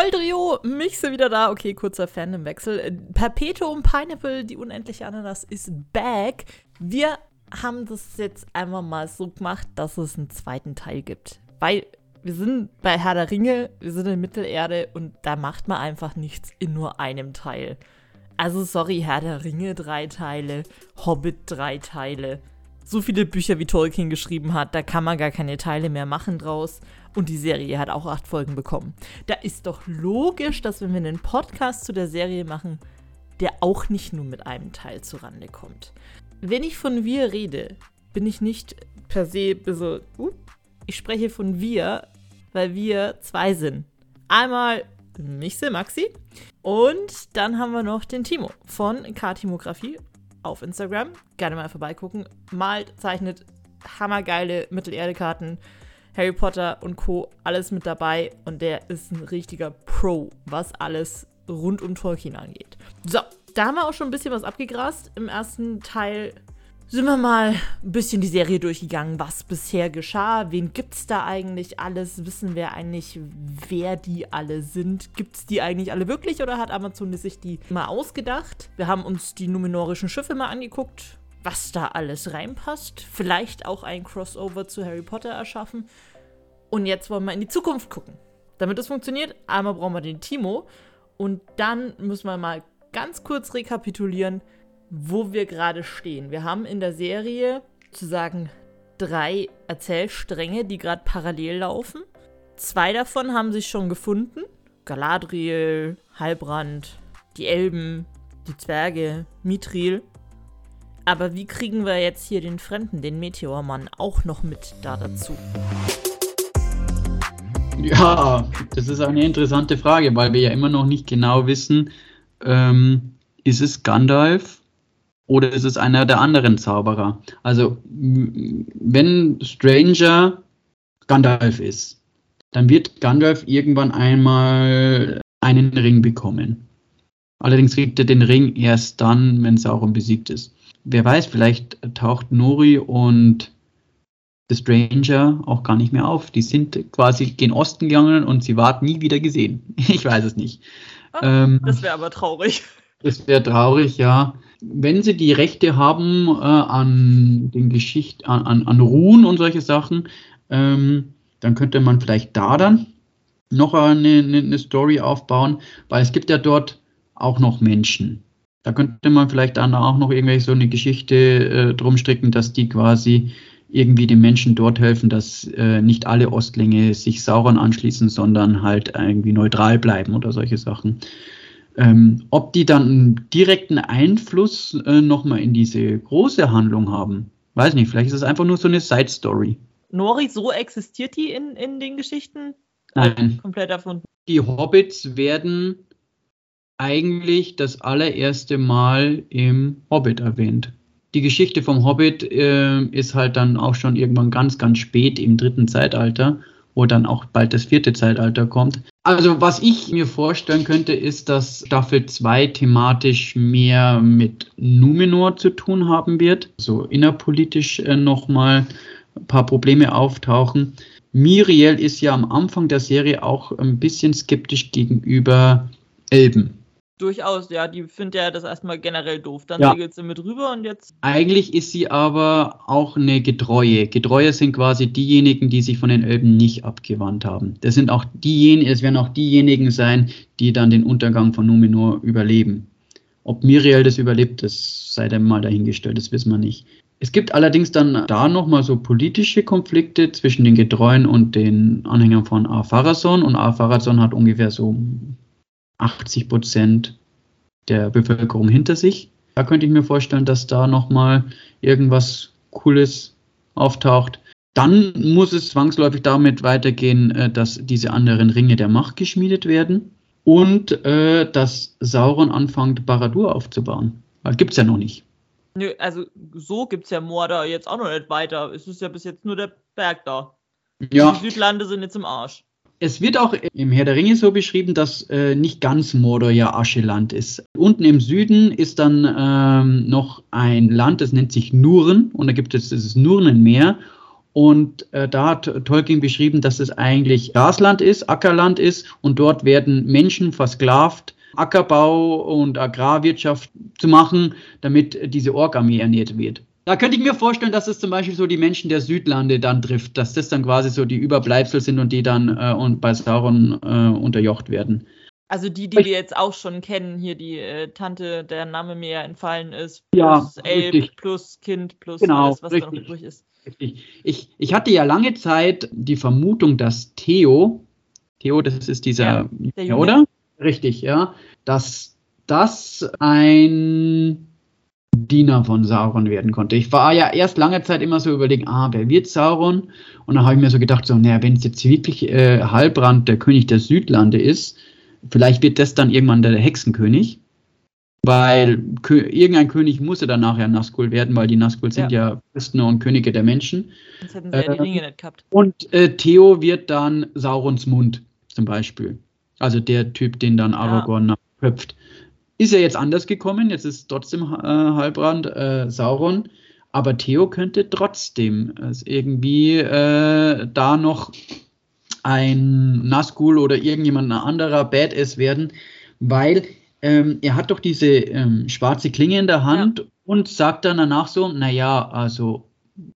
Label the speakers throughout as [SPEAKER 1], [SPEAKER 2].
[SPEAKER 1] Volltrio, Mixe wieder da. Okay, kurzer Fandom-Wechsel. Perpetuum Pineapple, die unendliche Ananas, ist back. Wir haben das jetzt einfach mal so gemacht, dass es einen zweiten Teil gibt. Weil wir sind bei Herr der Ringe, wir sind in Mittelerde und da macht man einfach nichts in nur einem Teil. Also sorry, Herr der Ringe drei Teile, Hobbit drei Teile. So viele Bücher wie Tolkien geschrieben hat, da kann man gar keine Teile mehr machen draus. Und die Serie hat auch acht Folgen bekommen. Da ist doch logisch, dass wenn wir einen Podcast zu der Serie machen, der auch nicht nur mit einem Teil zurande kommt. Wenn ich von wir rede, bin ich nicht per se so, uh, ich spreche von wir, weil wir zwei sind. Einmal Michse, Maxi und dann haben wir noch den Timo von Kartimografie auf Instagram. Gerne mal vorbeigucken. Malt, zeichnet hammergeile Mittelerde-Karten. Harry Potter und Co. alles mit dabei und der ist ein richtiger Pro, was alles rund um Tolkien angeht. So, da haben wir auch schon ein bisschen was abgegrast. Im ersten Teil sind wir mal ein bisschen die Serie durchgegangen, was bisher geschah. Wen gibt es da eigentlich alles? Wissen wir eigentlich, wer die alle sind? Gibt es die eigentlich alle wirklich oder hat Amazon sich die mal ausgedacht? Wir haben uns die numenorischen Schiffe mal angeguckt, was da alles reinpasst. Vielleicht auch ein Crossover zu Harry Potter erschaffen. Und jetzt wollen wir in die Zukunft gucken. Damit das funktioniert, einmal brauchen wir den Timo und dann müssen wir mal ganz kurz rekapitulieren, wo wir gerade stehen. Wir haben in der Serie sozusagen drei Erzählstränge, die gerade parallel laufen. Zwei davon haben sich schon gefunden. Galadriel, Halbrand, die Elben, die Zwerge, Mithril. Aber wie kriegen wir jetzt hier den Fremden, den Meteormann, auch noch mit da dazu?
[SPEAKER 2] Ja, das ist eine interessante Frage, weil wir ja immer noch nicht genau wissen, ähm, ist es Gandalf oder ist es einer der anderen Zauberer? Also, wenn Stranger Gandalf ist, dann wird Gandalf irgendwann einmal einen Ring bekommen. Allerdings kriegt er den Ring erst dann, wenn Sauron besiegt ist. Wer weiß, vielleicht taucht Nori und The Stranger auch gar nicht mehr auf. Die sind quasi gen Osten gegangen und sie ward nie wieder gesehen. Ich weiß es nicht.
[SPEAKER 1] Ah, ähm, das wäre aber traurig.
[SPEAKER 2] Das wäre traurig, ja wenn sie die Rechte haben äh, an den Geschichten, an, an, an Ruhen und solche Sachen, ähm, dann könnte man vielleicht da dann noch eine, eine, Story aufbauen, weil es gibt ja dort auch noch Menschen. Da könnte man vielleicht dann auch noch irgendwelche so eine Geschichte äh, drum stricken, dass die quasi irgendwie den Menschen dort helfen, dass äh, nicht alle Ostlinge sich Sauron anschließen, sondern halt irgendwie neutral bleiben oder solche Sachen. Ähm, ob die dann einen direkten Einfluss äh, nochmal in diese große Handlung haben, weiß nicht. Vielleicht ist es einfach nur so eine Side-Story.
[SPEAKER 1] Nori, so existiert die in, in den Geschichten?
[SPEAKER 2] Nein. Komplett davon. Die Hobbits werden eigentlich das allererste Mal im Hobbit erwähnt. Die Geschichte vom Hobbit äh, ist halt dann auch schon irgendwann ganz, ganz spät im dritten Zeitalter wo dann auch bald das vierte Zeitalter kommt. Also was ich mir vorstellen könnte, ist, dass Staffel 2 thematisch mehr mit Numenor zu tun haben wird, so innerpolitisch äh, nochmal ein paar Probleme auftauchen. Miriel ist ja am Anfang der Serie auch ein bisschen skeptisch gegenüber Elben.
[SPEAKER 1] Durchaus, ja, die findet ja das erstmal generell doof. Dann ja. segelt sie mit rüber und jetzt.
[SPEAKER 2] Eigentlich ist sie aber auch eine Getreue. Getreue sind quasi diejenigen, die sich von den Elben nicht abgewandt haben. Das sind auch diejenigen, es werden auch diejenigen sein, die dann den Untergang von Numenor überleben. Ob Miriel das überlebt, das sei dann mal dahingestellt, das wissen wir nicht. Es gibt allerdings dann da nochmal so politische Konflikte zwischen den Getreuen und den Anhängern von Ar-Pharazôn. Und Ar-Pharazôn hat ungefähr so 80 Prozent der Bevölkerung hinter sich. Da könnte ich mir vorstellen, dass da nochmal irgendwas Cooles auftaucht. Dann muss es zwangsläufig damit weitergehen, äh, dass diese anderen Ringe der Macht geschmiedet werden und äh, dass Sauron anfängt, Baradur aufzubauen. Weil gibt es ja noch nicht.
[SPEAKER 1] Nö, also so gibt es ja Mordor jetzt auch noch nicht weiter. Es ist ja bis jetzt nur der Berg da. Ja. Die Südlande sind jetzt im Arsch.
[SPEAKER 2] Es wird auch im Herr der Ringe so beschrieben, dass äh, nicht ganz Mordor ja Ascheland ist. Unten im Süden ist dann ähm, noch ein Land, das nennt sich Nuren und da gibt es das Nurnenmeer Und äh, da hat Tolkien beschrieben, dass es eigentlich Grasland ist, Ackerland ist und dort werden Menschen versklavt, Ackerbau und Agrarwirtschaft zu machen, damit diese Ork-Armee ernährt wird. Da könnte ich mir vorstellen, dass es zum Beispiel so die Menschen der Südlande dann trifft, dass das dann quasi so die Überbleibsel sind und die dann äh, und bei Sauron äh, unterjocht werden.
[SPEAKER 1] Also die, die wir jetzt auch schon kennen, hier die äh, Tante, der Name mir ja entfallen ist,
[SPEAKER 2] plus ja,
[SPEAKER 1] Elb,
[SPEAKER 2] richtig.
[SPEAKER 1] plus Kind, plus
[SPEAKER 2] genau,
[SPEAKER 1] alles, was
[SPEAKER 2] richtig.
[SPEAKER 1] da noch übrig ist.
[SPEAKER 2] Richtig. Ich, ich hatte ja lange Zeit die Vermutung, dass Theo, Theo, das ist dieser,
[SPEAKER 1] Ja, der
[SPEAKER 2] ja, oder? Richtig, ja, dass das ein Diener von Sauron werden konnte. Ich war ja erst lange Zeit immer so überlegen, ah, wer wird Sauron? Und dann habe ich mir so gedacht, so, naja, wenn es jetzt wirklich äh, Halbrand der König der Südlande ist, vielleicht wird das dann irgendwann der Hexenkönig. Weil Kö irgendein König muss ja dann nachher Nazgul werden, weil die Nazgul sind ja Fürsten und Könige der Menschen.
[SPEAKER 1] Sonst hätten sie ja die
[SPEAKER 2] Äh,
[SPEAKER 1] Ringe nicht gehabt.
[SPEAKER 2] Und äh, Theo wird dann Saurons Mund zum Beispiel. Also der Typ, den dann Aragorn köpft. Ist ja jetzt anders gekommen, jetzt ist trotzdem äh, Halbrand äh, Sauron, aber Theo könnte trotzdem es irgendwie äh, da noch ein Nazgul oder irgendjemand anderer Badass werden, weil ähm, er hat doch diese ähm, schwarze Klinge in der Hand und sagt dann danach so, naja, also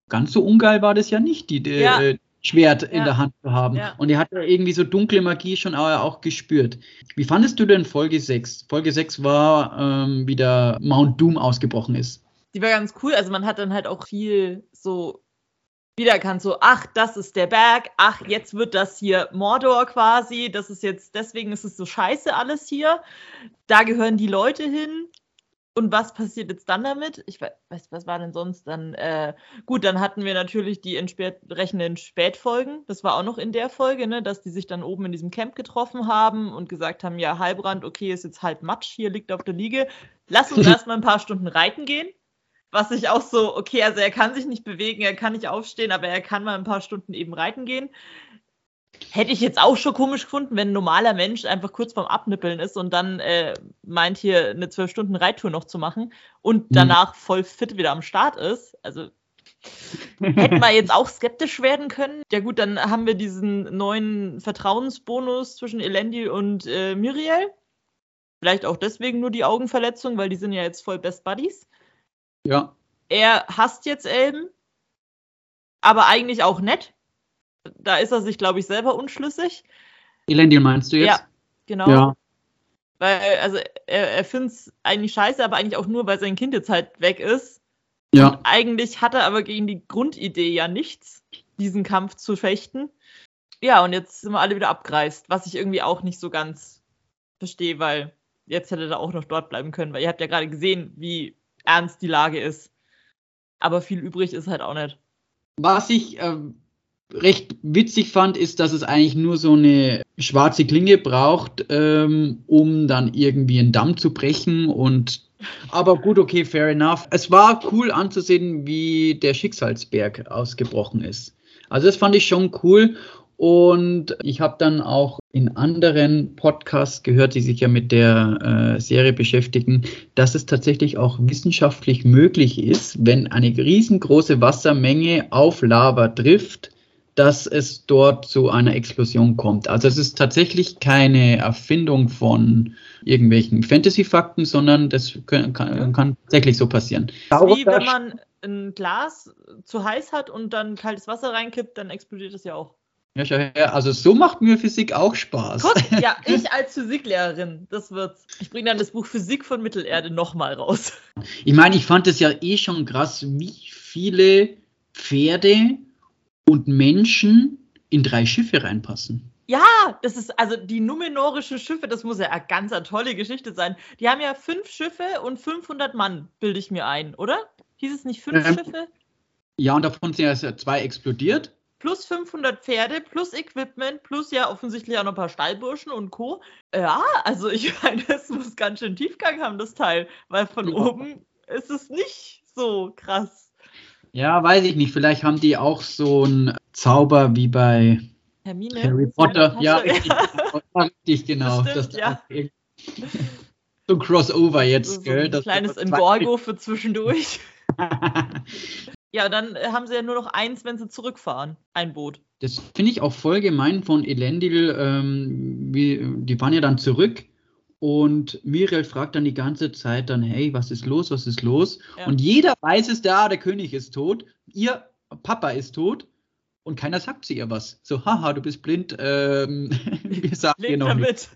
[SPEAKER 2] ganz so ungeil war das ja nicht, die, die
[SPEAKER 1] Ja.
[SPEAKER 2] äh, Schwert in
[SPEAKER 1] Ja.
[SPEAKER 2] der Hand zu haben.
[SPEAKER 1] Ja.
[SPEAKER 2] Und er hat ja irgendwie so dunkle Magie schon auch, auch gespürt. Wie fandest du denn Folge 6? Folge 6 war, ähm, wie der Mount Doom ausgebrochen ist.
[SPEAKER 1] Die war ganz cool. Also man hat dann halt auch viel so wiedererkannt, so, ach, das ist der Berg, ach, jetzt wird das hier Mordor quasi, das ist jetzt, deswegen ist es so scheiße alles hier. Da gehören die Leute hin. Und was passiert jetzt dann damit? Ich we- weiß, was war denn sonst dann? Äh, gut, dann hatten wir natürlich die entsprechenden Spätfolgen. Das war auch noch in der Folge, ne, dass die sich dann oben in diesem Camp getroffen haben und gesagt haben, ja, Halbrand, okay, ist jetzt halb Matsch, hier liegt auf der Liege. Lass uns erstmal ein paar Stunden reiten gehen. Was ich auch so, okay, also er kann sich nicht bewegen, er kann nicht aufstehen, aber er kann mal ein paar Stunden eben reiten gehen. Hätte ich jetzt auch schon komisch gefunden, wenn ein normaler Mensch einfach kurz vorm Abnippeln ist und dann äh, meint, hier eine zwölf Stunden Reittour noch zu machen und danach voll fit wieder am Start ist. Also hätten wir jetzt auch skeptisch werden können. Ja gut, dann haben wir diesen neuen Vertrauensbonus zwischen Elendil und äh, Miriel. Vielleicht auch deswegen nur die Augenverletzung, weil die sind ja jetzt voll Best Buddies.
[SPEAKER 2] Ja.
[SPEAKER 1] Er hasst jetzt Elben, aber eigentlich auch nett. Da ist er sich, glaube ich, selber unschlüssig.
[SPEAKER 2] Elendil meinst du jetzt?
[SPEAKER 1] Ja, genau.
[SPEAKER 2] Ja.
[SPEAKER 1] Weil, also, er, er findet es eigentlich scheiße, aber eigentlich auch nur, weil sein Kind jetzt halt weg ist.
[SPEAKER 2] Ja.
[SPEAKER 1] Eigentlich hat er aber gegen die Grundidee ja nichts, diesen Kampf zu fechten. Ja, und jetzt sind wir alle wieder abgereist, was ich irgendwie auch nicht so ganz verstehe, weil jetzt hätte er auch noch dort bleiben können, weil ihr habt ja gerade gesehen, wie ernst die Lage ist. Aber viel übrig ist halt auch nicht.
[SPEAKER 2] Was ich ähm, recht witzig fand, ist, dass es eigentlich nur so eine schwarze Klinge braucht, ähm, um dann irgendwie einen Damm zu brechen und aber gut, okay, fair enough. Es war cool anzusehen, wie der Schicksalsberg ausgebrochen ist. Also das fand ich schon cool. Und ich habe dann auch in anderen Podcasts gehört, die sich ja mit der äh, Serie beschäftigen, dass es tatsächlich auch wissenschaftlich möglich ist, wenn eine riesengroße Wassermenge auf Lava trifft, dass es dort zu einer Explosion kommt. Also es ist tatsächlich keine Erfindung von irgendwelchen Fantasy-Fakten, sondern das kann, kann, kann tatsächlich so passieren.
[SPEAKER 1] Wie wenn man ein Glas zu heiß hat und dann kaltes Wasser reinkippt, dann explodiert es ja auch.
[SPEAKER 2] Ja, schau her. Also so macht mir Physik auch Spaß.
[SPEAKER 1] Guck, ja, ich als Physiklehrerin, das wird's. Ich bringe dann das Buch Physik von Mittelerde nochmal raus.
[SPEAKER 2] Ich meine, ich fand es ja eh schon krass, wie viele Pferde und Menschen in drei Schiffe reinpassen.
[SPEAKER 1] Ja, das ist also die numenorischen Schiffe, das muss ja eine ganz eine tolle Geschichte sein. Die haben ja fünf Schiffe und 500 Mann, bilde ich mir ein, oder? Hieß es nicht fünf
[SPEAKER 2] Ähm,
[SPEAKER 1] Schiffe?
[SPEAKER 2] Ja, und davon sind ja zwei explodiert.
[SPEAKER 1] Plus 500 Pferde, plus Equipment, plus ja offensichtlich auch noch ein paar Stallburschen und Co. Ja, also ich meine, es muss ganz schön Tiefgang haben, das Teil, weil von
[SPEAKER 2] Ja.
[SPEAKER 1] oben ist es nicht so krass.
[SPEAKER 2] Ja, weiß ich nicht. Vielleicht haben die auch so einen Zauber wie bei
[SPEAKER 1] Hermine.
[SPEAKER 2] Harry Potter. Ja, richtig, richtig genau.
[SPEAKER 1] Das stimmt, ja.
[SPEAKER 2] so ein Crossover
[SPEAKER 1] So,
[SPEAKER 2] jetzt,
[SPEAKER 1] so
[SPEAKER 2] gell?
[SPEAKER 1] ein
[SPEAKER 2] dass-
[SPEAKER 1] kleines Embargo für zwischendurch. Ja, dann äh, haben sie ja nur noch eins, wenn sie zurückfahren. Ein Boot.
[SPEAKER 2] Das finde ich auch voll gemein von Elendil. Ähm, wie, die fahren ja dann zurück und Miriel fragt dann die ganze Zeit dann, hey, was ist los, was ist los? Ja. Und jeder weiß es da, der König ist tot, ihr Papa ist tot und keiner sagt zu ihr was. So, haha, du bist blind, ähm, wir sagen dir noch damit.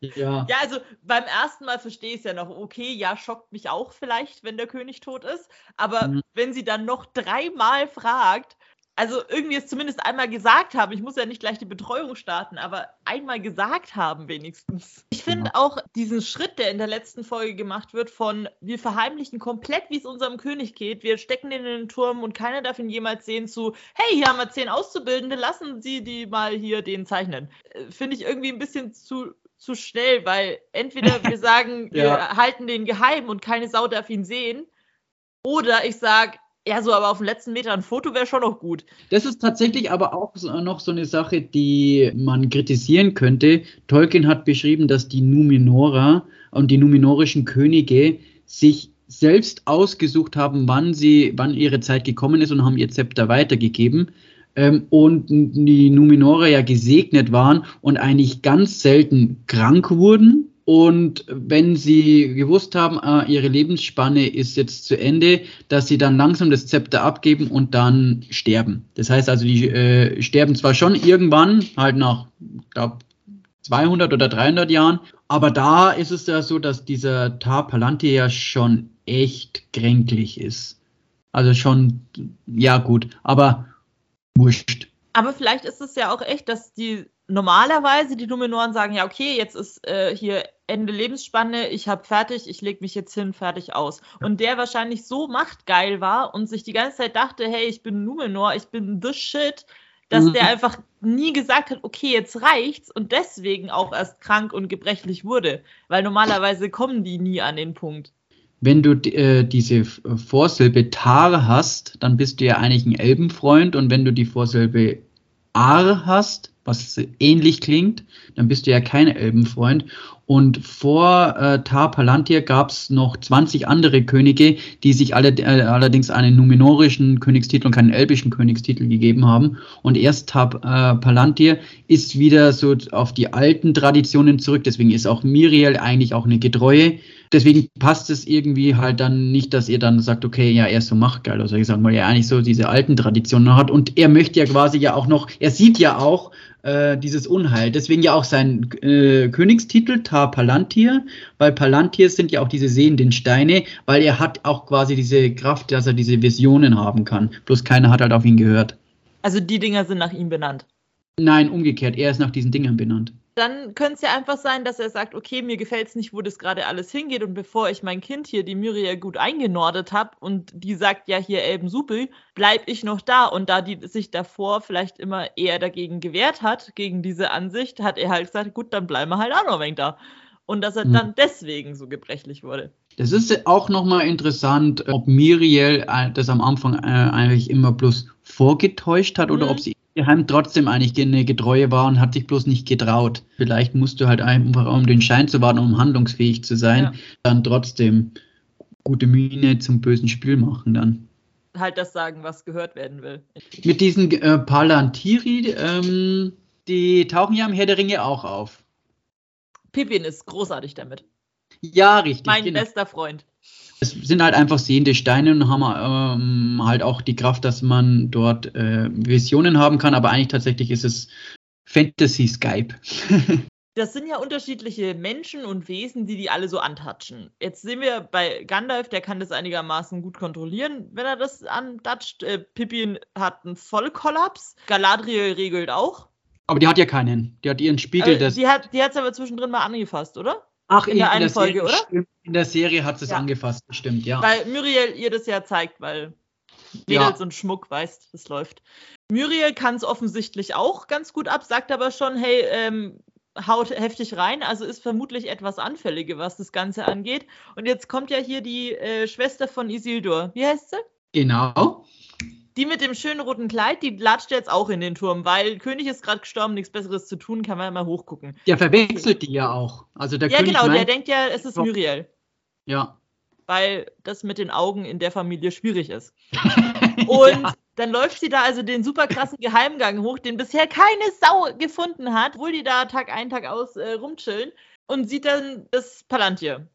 [SPEAKER 1] Ja. ja, also beim ersten Mal verstehe ich es ja noch. Okay, ja, schockt mich auch vielleicht, wenn der König tot ist. Aber mhm. wenn sie dann noch dreimal fragt, also irgendwie es zumindest einmal gesagt haben, ich muss ja nicht gleich die Betreuung starten, aber einmal gesagt haben wenigstens. Ich finde ja. auch diesen Schritt, der in der letzten Folge gemacht wird, von wir verheimlichen komplett, wie es unserem König geht, wir stecken ihn in den Turm und keiner darf ihn jemals sehen, zu, hey, hier haben wir zehn Auszubildende, lassen Sie die mal hier den zeichnen. Äh, finde ich irgendwie ein bisschen zu zu schnell, weil entweder wir sagen, ja. wir halten den geheim und keine Sau darf ihn sehen, oder ich sage, ja, so, aber auf den letzten Meter ein Foto wäre schon noch gut.
[SPEAKER 2] Das ist tatsächlich aber auch so, noch so eine Sache, die man kritisieren könnte. Tolkien hat beschrieben, dass die Numenora und die numenorischen Könige sich selbst ausgesucht haben, wann sie, wann ihre Zeit gekommen ist und haben ihr Zepter weitergegeben ähm, und die Numenora ja gesegnet waren und eigentlich ganz selten krank wurden. Und wenn sie gewusst haben, äh, ihre Lebensspanne ist jetzt zu Ende, dass sie dann langsam das Zepter abgeben und dann sterben. Das heißt also, die äh, sterben zwar schon irgendwann, halt nach, glaube 200 oder 300 Jahren, aber da ist es ja so, dass dieser Tar Palantir ja schon echt kränklich ist. Also schon, ja gut, aber wurscht.
[SPEAKER 1] Aber vielleicht ist es ja auch echt, dass die normalerweise die Numenoren sagen, ja, okay, jetzt ist äh, hier Ende Lebensspanne, ich habe fertig, ich lege mich jetzt hin, fertig aus. Und der wahrscheinlich so machtgeil war und sich die ganze Zeit dachte, hey, ich bin Numenor, ich bin the shit, dass mhm. der einfach nie gesagt hat, okay, jetzt reicht's und deswegen auch erst krank und gebrechlich wurde. Weil normalerweise kommen die nie an den Punkt
[SPEAKER 2] wenn du äh, diese Vorsilbe Tar hast, dann bist du ja eigentlich ein Elbenfreund und wenn du die Vorsilbe Ar hast, was ähnlich klingt, dann bist du ja kein Elbenfreund. Und vor äh, Tar Palantir gab es noch 20 andere Könige, die sich alle, äh, allerdings einen numenorischen Königstitel und keinen elbischen Königstitel gegeben haben. Und erst Tar äh, Palantir ist wieder so auf die alten Traditionen zurück. Deswegen ist auch Miriel eigentlich auch eine Getreue. Deswegen passt es irgendwie halt dann nicht, dass ihr dann sagt, okay, ja, er ist so machtgeil. Also ich sage mal, er eigentlich so diese alten Traditionen hat. Und er möchte ja quasi ja auch noch, er sieht ja auch, äh, dieses Unheil. Deswegen ja auch sein äh, Königstitel Tar Palantir, weil Palantir sind ja auch diese sehenden Steine, weil er hat auch quasi diese Kraft, dass er diese Visionen haben kann. Bloß keiner hat halt auf ihn gehört.
[SPEAKER 1] Also die Dinger sind nach ihm benannt.
[SPEAKER 2] Nein, umgekehrt, er ist nach diesen Dingern benannt
[SPEAKER 1] dann könnte es ja einfach sein, dass er sagt, okay, mir gefällt es nicht, wo das gerade alles hingeht und bevor ich mein Kind hier, die Muriel, gut eingenordet habe und die sagt, ja, hier Elben Supel, bleib ich noch da und da die sich davor vielleicht immer eher dagegen gewehrt hat, gegen diese Ansicht, hat er halt gesagt, gut, dann bleiben wir halt auch noch ein wenig da. Und dass er hm. dann deswegen so gebrechlich wurde.
[SPEAKER 2] Das ist auch nochmal interessant, ob Miriel äh, das am Anfang äh, eigentlich immer bloß vorgetäuscht hat mhm. oder ob sie geheim trotzdem eigentlich eine Getreue war und hat sich bloß nicht getraut. Vielleicht musst du halt einfach, um den Schein zu warten, um handlungsfähig zu sein, ja. dann trotzdem gute Miene zum bösen Spiel machen dann.
[SPEAKER 1] Halt das sagen, was gehört werden will.
[SPEAKER 2] Mit diesen äh, Palantiri, ähm, die tauchen ja im Herr der Ringe auch auf.
[SPEAKER 1] Pippin ist großartig damit.
[SPEAKER 2] Ja, richtig.
[SPEAKER 1] Mein genau. bester Freund
[SPEAKER 2] es sind halt einfach sehende Steine und haben ähm, halt auch die Kraft, dass man dort äh, Visionen haben kann, aber eigentlich tatsächlich ist es Fantasy Skype.
[SPEAKER 1] das sind ja unterschiedliche Menschen und Wesen, die die alle so antatschen. Jetzt sehen wir bei Gandalf, der kann das einigermaßen gut kontrollieren, wenn er das antatscht. Äh, Pippin hat einen Vollkollaps. Galadriel regelt auch.
[SPEAKER 2] Aber die hat ja keinen. Die hat ihren Spiegel.
[SPEAKER 1] Äh, die hat es aber zwischendrin mal angefasst, oder?
[SPEAKER 2] Ach, in der einen Folge, Serie, oder? In der Serie hat es ja. angefasst, stimmt, ja.
[SPEAKER 1] Weil Muriel ihr das ja zeigt, weil Mädels ja. und Schmuck weiß, das läuft. Muriel kann es offensichtlich auch ganz gut ab, sagt aber schon, hey, ähm, haut heftig rein, also ist vermutlich etwas anfällige, was das Ganze angeht. Und jetzt kommt ja hier die äh, Schwester von Isildur. Wie heißt sie?
[SPEAKER 2] Genau.
[SPEAKER 1] Die mit dem schönen roten Kleid, die latscht jetzt auch in den Turm, weil König ist gerade gestorben, nichts Besseres zu tun, kann man ja mal hochgucken.
[SPEAKER 2] Der verwechselt die ja auch. Also der
[SPEAKER 1] ja, König genau, der denkt ja, es ist Muriel.
[SPEAKER 2] Ja.
[SPEAKER 1] weil das mit den Augen in der Familie schwierig ist. Und ja. dann läuft sie da also den super krassen Geheimgang hoch, den bisher keine Sau gefunden hat, obwohl die da Tag ein, Tag aus äh, rumchillen und sieht dann das Palantir.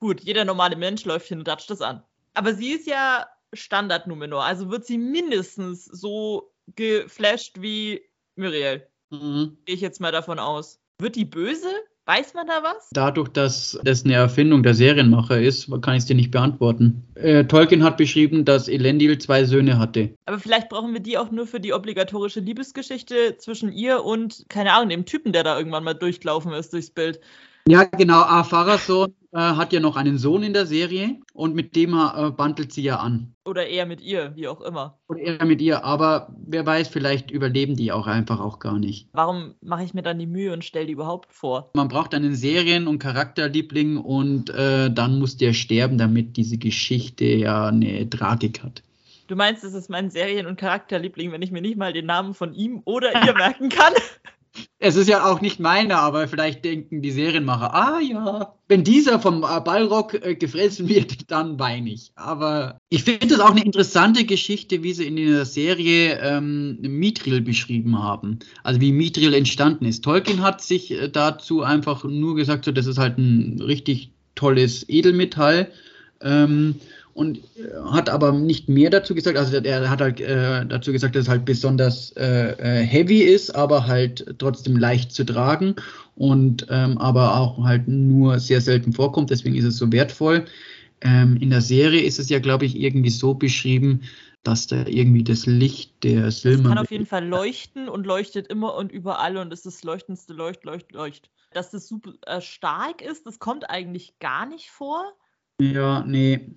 [SPEAKER 1] Gut, jeder normale Mensch läuft hin und datscht das an. Aber sie ist ja Standard-Numenor, also wird sie mindestens so geflasht wie Muriel. Mhm. Gehe ich jetzt mal davon aus. Wird die böse? Weiß man da was?
[SPEAKER 2] Dadurch, dass das eine Erfindung der Serienmacher ist, kann ich es dir nicht beantworten. Äh, Tolkien hat beschrieben, dass Elendil zwei Söhne hatte.
[SPEAKER 1] Aber vielleicht brauchen wir die auch nur für die obligatorische Liebesgeschichte zwischen ihr und, keine Ahnung, dem Typen, der da irgendwann mal durchgelaufen ist durchs Bild.
[SPEAKER 2] Ja, genau. Afaras Sohn äh, hat ja noch einen Sohn in der Serie und mit dem äh, bandelt sie ja an.
[SPEAKER 1] Oder eher mit ihr, wie auch immer.
[SPEAKER 2] Oder eher mit ihr, aber wer weiß, vielleicht überleben die auch einfach auch gar nicht.
[SPEAKER 1] Warum mache ich mir dann die Mühe und stelle die überhaupt vor?
[SPEAKER 2] Man braucht einen Serien- und Charakterliebling und äh, dann muss der sterben, damit diese Geschichte ja eine Tragik hat.
[SPEAKER 1] Du meinst, es ist mein Serien- und Charakterliebling, wenn ich mir nicht mal den Namen von ihm oder ihr merken kann?
[SPEAKER 2] Es ist ja auch nicht meine, aber vielleicht denken die Serienmacher, ah ja, wenn dieser vom äh, Ballrock äh, gefressen wird, dann weine ich. Aber ich finde das auch eine interessante Geschichte, wie sie in der Serie ähm, Mithril beschrieben haben. Also wie Mithril entstanden ist. Tolkien hat sich äh, dazu einfach nur gesagt, so, das ist halt ein richtig tolles Edelmetall. Ähm, und äh, hat aber nicht mehr dazu gesagt. Also er hat halt äh, dazu gesagt, dass es halt besonders äh, äh, heavy ist, aber halt trotzdem leicht zu tragen und ähm, aber auch halt nur sehr selten vorkommt. Deswegen ist es so wertvoll. Ähm, in der Serie ist es ja, glaube ich, irgendwie so beschrieben, dass da irgendwie das Licht der Silber. Es
[SPEAKER 1] kann auf jeden Fall leuchten und leuchtet immer und überall und ist das leuchtendste Leucht, Leucht, Leucht. Dass das super äh, stark ist, das kommt eigentlich gar nicht vor.
[SPEAKER 2] Ja, nee.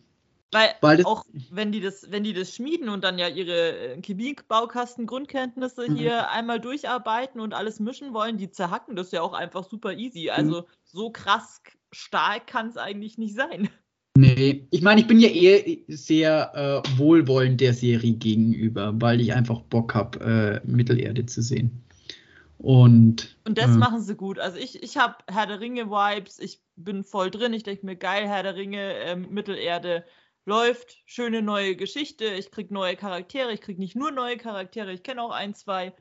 [SPEAKER 1] Weil, Weil auch wenn die das, wenn die das schmieden und dann ja ihre äh, Chemie-Baukasten-Grundkenntnisse mhm. hier einmal durcharbeiten und alles mischen wollen, die zerhacken das ja auch einfach super easy. Also mhm. so krass stark kann es eigentlich nicht sein.
[SPEAKER 2] Nee, ich meine, ich bin ja eher sehr äh, wohlwollend der Serie gegenüber, weil ich einfach Bock habe, äh, Mittelerde zu sehen. Und,
[SPEAKER 1] und das äh, machen sie gut. Also ich, ich habe Herr der Ringe-Vibes, ich bin voll drin, ich denke mir, geil, Herr der Ringe, äh, Mittelerde läuft, schöne neue Geschichte, ich krieg neue Charaktere, ich krieg nicht nur neue Charaktere, ich kenne auch ein, zwei.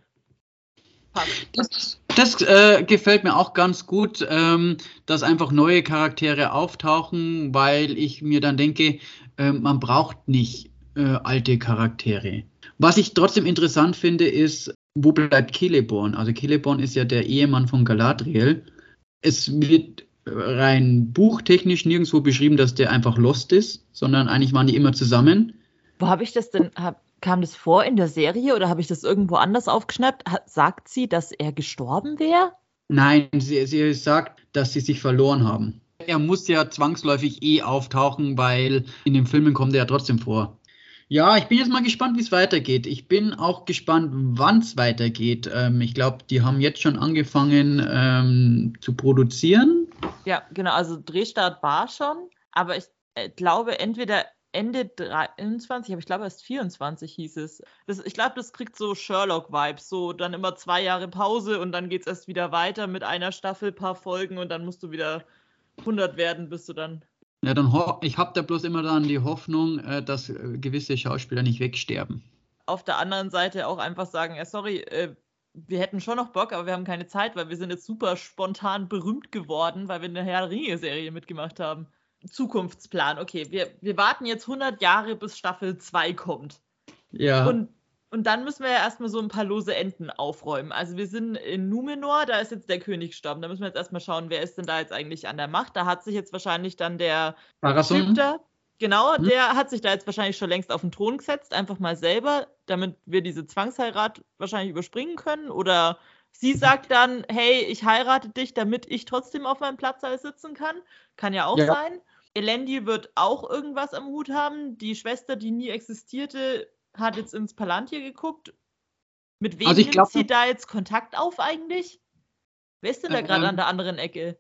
[SPEAKER 2] Passt. Das, das äh, gefällt mir auch ganz gut, ähm, dass einfach neue Charaktere auftauchen, weil ich mir dann denke, äh, man braucht nicht äh, alte Charaktere. Was ich trotzdem interessant finde, ist, wo bleibt Celeborn? Also Celeborn ist ja der Ehemann von Galadriel. Es wird rein buchtechnisch nirgendwo beschrieben, dass der einfach lost ist, sondern eigentlich waren die immer zusammen.
[SPEAKER 1] Wo habe ich das denn? Hab, kam das vor in der Serie oder habe ich das irgendwo anders aufgeschnappt? Hat, sagt sie, dass er gestorben wäre?
[SPEAKER 2] Nein, sie, sie sagt, dass sie sich verloren haben. Er muss ja zwangsläufig eh auftauchen, weil in den Filmen kommt er ja trotzdem vor. Ja, ich bin jetzt mal gespannt, wie es weitergeht. Ich bin auch gespannt, wann es weitergeht. Ähm, ich glaube, die haben jetzt schon angefangen ähm, zu produzieren.
[SPEAKER 1] Ja, genau. Also Drehstart war schon, aber ich äh, glaube, entweder Ende 23, aber ich glaube erst 24 hieß es. Das, ich glaube, das kriegt so Sherlock-Vibes. So dann immer zwei Jahre Pause und dann geht es erst wieder weiter mit einer Staffel, paar Folgen und dann musst du wieder 100 werden, bis du dann.
[SPEAKER 2] Ja, dann ich habe da bloß immer dann die Hoffnung, äh, dass äh, gewisse Schauspieler nicht wegsterben.
[SPEAKER 1] Auf der anderen Seite auch einfach sagen, äh, sorry, äh, wir hätten schon noch Bock, aber wir haben keine Zeit, weil wir sind jetzt super spontan berühmt geworden, weil wir eine Herr Ringe-Serie mitgemacht haben. Zukunftsplan, okay, wir, wir warten jetzt 100 Jahre, bis Staffel 2 kommt.
[SPEAKER 2] Ja.
[SPEAKER 1] Und, und dann müssen wir ja erstmal so ein paar lose Enden aufräumen. Also wir sind in Numenor, da ist jetzt der König gestorben. Da müssen wir jetzt erstmal schauen, wer ist denn da jetzt eigentlich an der Macht. Da hat sich jetzt wahrscheinlich dann der da, Genau, hm? der hat sich da jetzt wahrscheinlich schon längst auf den Thron gesetzt, einfach mal selber, damit wir diese Zwangsheirat wahrscheinlich überspringen können. Oder sie sagt dann, hey, ich heirate dich, damit ich trotzdem auf meinem Platz sitzen kann. Kann ja auch ja. sein. Elendil wird auch irgendwas am Hut haben. Die Schwester, die nie existierte, hat jetzt ins Palantir geguckt. Mit wem also nimmt sie da jetzt Kontakt auf eigentlich? Wer ist denn da gerade ähm, an der anderen Ecke?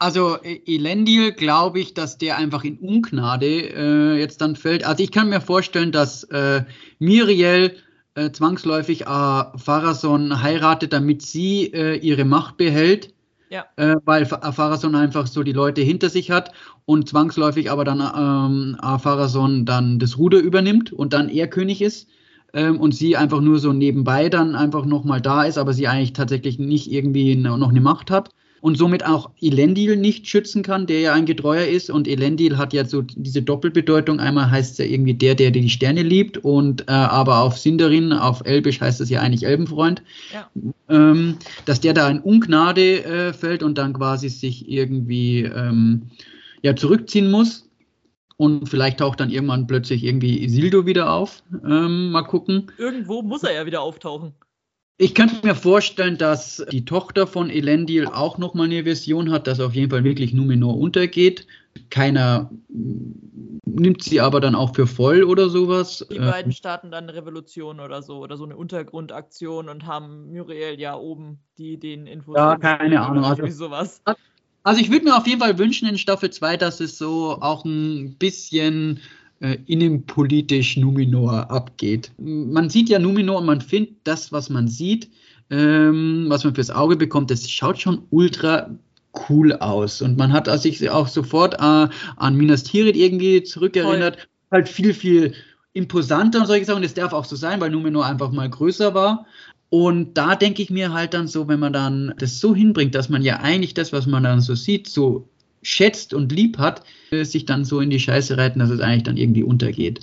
[SPEAKER 2] Also e- Elendil glaube ich, dass der einfach in Ungnade äh, jetzt dann fällt. Also ich kann mir vorstellen, dass äh, Miriel äh, zwangsläufig äh, Pharason heiratet, damit sie äh, ihre Macht behält. ja. äh, weil Pharason einfach so die Leute hinter sich hat und zwangsläufig aber dann ähm, Pharason dann das Ruder übernimmt und dann er König ist ähm, und sie einfach nur so nebenbei dann einfach nochmal da ist, aber sie eigentlich tatsächlich nicht irgendwie noch eine Macht hat und somit auch Elendil nicht schützen kann, der ja ein Getreuer ist. Und Elendil hat ja so diese Doppelbedeutung. Einmal heißt es ja irgendwie der, der die Sterne liebt, und äh, aber auf Sindarin, auf Elbisch heißt es ja eigentlich Elbenfreund. Ja. Ähm, dass der da in Ungnade äh, fällt und dann quasi sich irgendwie ähm, ja, zurückziehen muss. Und vielleicht taucht dann irgendwann plötzlich irgendwie Isildo wieder auf. Ähm, mal gucken.
[SPEAKER 1] Irgendwo muss er ja wieder auftauchen.
[SPEAKER 2] Ich könnte mir vorstellen, dass die Tochter von Elendil auch nochmal eine Version hat, dass auf jeden Fall wirklich Numenor untergeht. Keiner nimmt sie aber dann auch für voll oder sowas.
[SPEAKER 1] Die beiden starten dann eine Revolution oder so oder so eine Untergrundaktion und haben Muriel ja oben, die den
[SPEAKER 2] Infos. Ja, keine Ahnung. Also, sowas. also ich würde mir auf jeden Fall wünschen in Staffel 2, dass es so auch ein bisschen äh, innenpolitisch Numenor abgeht. Man sieht ja Numenor und man findet das, was man sieht, ähm, was man fürs Auge bekommt, das schaut schon ultra cool aus. Und man hat sich auch sofort äh, an Minas Tirith irgendwie zurückerinnert. Voll. Halt viel, viel imposanter und solche Sachen. Das darf auch so sein, weil Numenor einfach mal größer war. Und da denke ich mir halt dann so, wenn man dann das so hinbringt, dass man ja eigentlich das, was man dann so sieht, so schätzt und lieb hat, äh, sich dann so in die Scheiße reiten, dass es eigentlich dann irgendwie untergeht.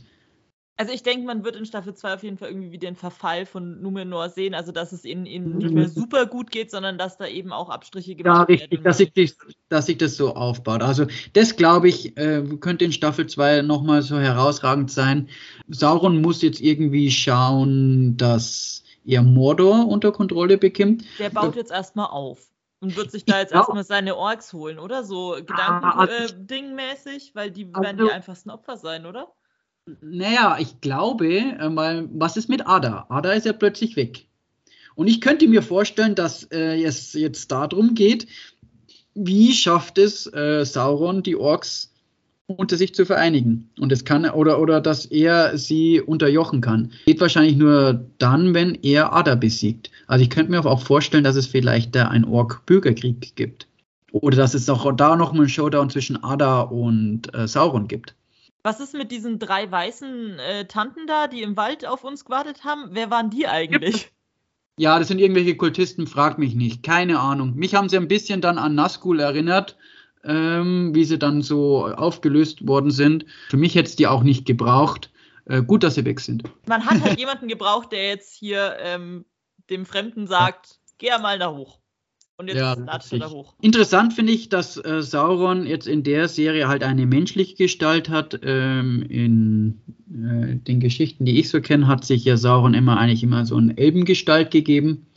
[SPEAKER 1] Also ich denke, man wird in Staffel 2 auf jeden Fall irgendwie den Verfall von Numenor sehen, also dass es ihnen, ihnen nicht mehr super gut geht, sondern dass da eben auch Abstriche
[SPEAKER 2] gibt. Ja, richtig, dass sich, das, dass sich das so aufbaut. Also das, glaube ich, äh, könnte in Staffel 2 nochmal so herausragend sein. Sauron muss jetzt irgendwie schauen, dass er Mordor unter Kontrolle bekommt.
[SPEAKER 1] Der baut jetzt erstmal auf. Und wird sich da jetzt ja. erstmal seine Orks holen, oder? So Gedankending-mäßig, also, äh, weil die also, werden die einfachsten Opfer sein, oder?
[SPEAKER 2] Naja, ich glaube, äh, weil, was ist mit Ada? Ada ist ja plötzlich weg. Und ich könnte mir vorstellen, dass äh, es jetzt darum geht, wie schafft es äh, Sauron, die Orks unter sich zu vereinigen. Und es kann, oder, oder dass er sie unterjochen kann. Geht wahrscheinlich nur dann, wenn er Ada besiegt. Also ich könnte mir auch vorstellen, dass es vielleicht da einen Ork-Bürgerkrieg gibt. Oder dass es auch da nochmal einen Showdown zwischen Ada und äh, Sauron gibt.
[SPEAKER 1] Was ist mit diesen drei weißen äh, Tanten da, die im Wald auf uns gewartet haben? Wer waren die eigentlich?
[SPEAKER 2] Ja, das sind irgendwelche Kultisten, frag mich nicht. Keine Ahnung. Mich haben sie ein bisschen dann an Nazgul erinnert ähm, wie sie dann so aufgelöst worden sind. Für mich hätte es die auch nicht gebraucht. Äh, gut, dass sie weg sind.
[SPEAKER 1] Man hat halt jemanden gebraucht, der jetzt hier ähm, dem Fremden sagt, geh mal da hoch.
[SPEAKER 2] Und jetzt ja, latscht er da hoch. Interessant finde ich, dass äh, Sauron jetzt in der Serie halt eine menschliche Gestalt hat. Ähm, in äh, den Geschichten, die ich so kenne, hat sich ja Sauron immer eigentlich immer so eine Elbengestalt gegeben.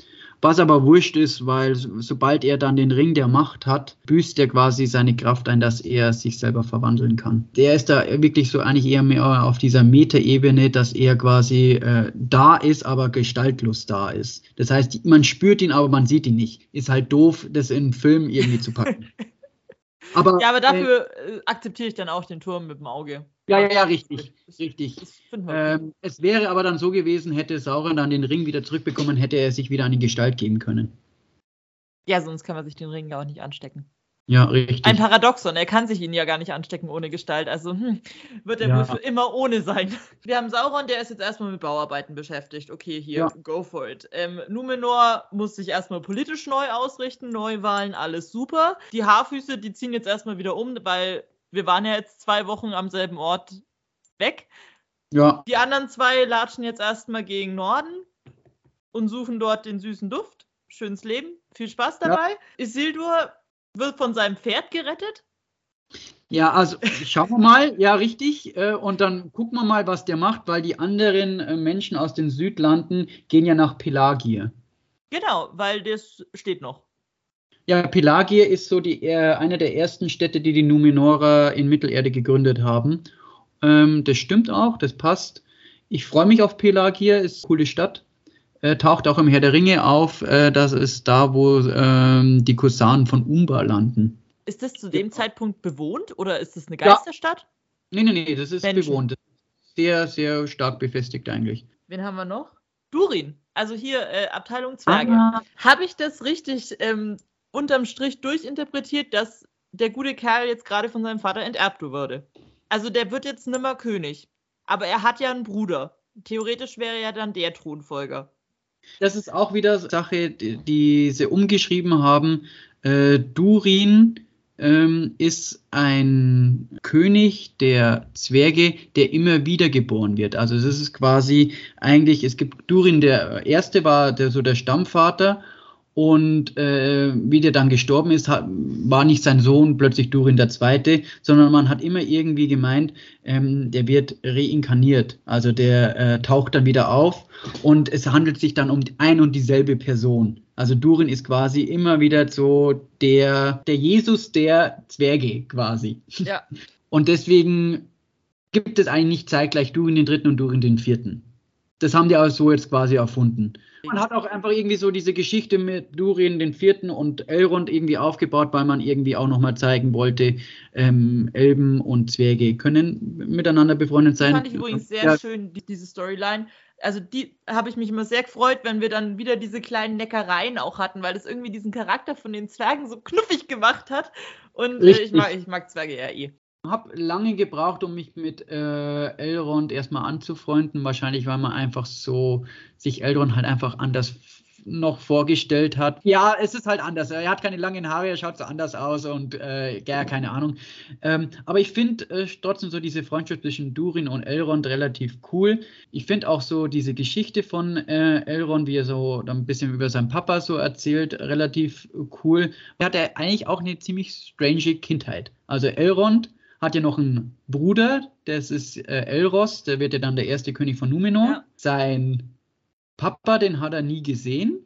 [SPEAKER 2] Was aber wurscht ist, weil sobald er dann den Ring der Macht hat, büßt er quasi seine Kraft ein, dass er sich selber verwandeln kann. Der ist da wirklich so eigentlich eher mehr auf dieser Metaebene, dass er quasi äh, da ist, aber gestaltlos da ist. Das heißt, man spürt ihn, aber man sieht ihn nicht. Ist halt doof, das in einen Film irgendwie zu packen.
[SPEAKER 1] Aber, ja, aber dafür äh, akzeptiere ich dann auch den Turm mit dem Auge.
[SPEAKER 2] Ja, ja, ja, richtig. richtig. Ähm, es wäre aber dann so gewesen, hätte Sauron dann den Ring wieder zurückbekommen, hätte er sich wieder an die Gestalt geben können.
[SPEAKER 1] Ja, sonst kann man sich den Ring ja auch nicht anstecken.
[SPEAKER 2] Ja, richtig.
[SPEAKER 1] Ein Paradoxon, er kann sich ihn ja gar nicht anstecken ohne Gestalt. Also hm, wird er ja. wohl für immer ohne sein. Wir haben Sauron, der ist jetzt erstmal mit Bauarbeiten beschäftigt. Okay, hier, ja. go for it. Ähm, Numenor muss sich erstmal politisch neu ausrichten, Neuwahlen, alles super. Die Haarfüße, die ziehen jetzt erstmal wieder um, weil wir waren ja jetzt zwei Wochen am selben Ort weg. Ja. Die anderen zwei latschen jetzt erstmal gegen Norden und suchen dort den süßen Duft. Schönes Leben, viel Spaß dabei. Ja. Isildur wird von seinem Pferd gerettet.
[SPEAKER 2] Ja, also schauen wir mal, ja, richtig. Äh, und dann gucken wir mal, was der macht, weil die anderen äh, Menschen aus den Südlanden gehen ja nach Pelagie.
[SPEAKER 1] Genau, weil das steht noch.
[SPEAKER 2] Ja, Pelagie ist so die, äh, eine der ersten Städte, die die Numenorer in Mittelerde gegründet haben. Ähm, das stimmt auch, das passt. Ich freue mich auf Pelagie, ist eine coole Stadt. Äh, taucht auch im Herr der Ringe auf. Äh, das ist da, wo ähm, die Kusanen von Umba landen.
[SPEAKER 1] Ist das zu dem ja. Zeitpunkt bewohnt oder ist das eine Geisterstadt?
[SPEAKER 2] Ja. Nee, nee, nee, das ist Menschen. bewohnt. sehr, sehr stark befestigt eigentlich.
[SPEAKER 1] Wen haben wir noch? Durin. Also hier äh, Abteilung Zwerge. Ah. Habe ich das richtig ähm, unterm Strich durchinterpretiert, dass der gute Kerl jetzt gerade von seinem Vater enterbt wurde. Also der wird jetzt nimmer König. Aber er hat ja einen Bruder. Theoretisch wäre er dann der Thronfolger.
[SPEAKER 2] Das ist auch wieder Sache, die, die sie umgeschrieben haben. Äh, Durin ähm, ist ein König der Zwerge, der immer wieder geboren wird. Also es ist quasi eigentlich, es gibt Durin, der erste war der, so der Stammvater und äh, wie der dann gestorben ist, hat, war nicht sein Sohn plötzlich Durin der Zweite, sondern man hat immer irgendwie gemeint, ähm, der wird reinkarniert. Also der äh, taucht dann wieder auf und es handelt sich dann um ein und dieselbe Person. Also Durin ist quasi immer wieder so der, der Jesus der Zwerge quasi.
[SPEAKER 1] Ja.
[SPEAKER 2] Und deswegen gibt es eigentlich nicht zeitgleich Durin den Dritten und Durin den Vierten. Das haben die auch so jetzt quasi erfunden. Man hat auch einfach irgendwie so diese Geschichte mit Durin den Vierten und Elrond irgendwie aufgebaut, weil man irgendwie auch nochmal zeigen wollte, ähm, Elben und Zwerge können miteinander befreundet sein.
[SPEAKER 1] Das fand ich übrigens sehr ja. schön, die, diese Storyline. Also die habe ich mich immer sehr gefreut, wenn wir dann wieder diese kleinen Neckereien auch hatten, weil das irgendwie diesen Charakter von den Zwergen so knuffig gemacht hat. Und äh, ich, mag, ich mag Zwerge ja eh
[SPEAKER 2] habe lange gebraucht, um mich mit äh, Elrond erstmal anzufreunden. Wahrscheinlich, weil man einfach so sich Elrond halt einfach anders noch vorgestellt hat. Ja, es ist halt anders. Er hat keine langen Haare, er schaut so anders aus und äh, ja, keine Ahnung. Ähm, aber ich finde äh, trotzdem so diese Freundschaft zwischen Durin und Elrond relativ cool. Ich finde auch so diese Geschichte von äh, Elrond, wie er so ein bisschen über seinen Papa so erzählt, relativ cool. Er hatte eigentlich auch eine ziemlich strange Kindheit. Also Elrond hat ja noch einen Bruder, das ist äh, Elros, der wird ja dann der erste König von Numenor. Ja. Sein Papa, den hat er nie gesehen.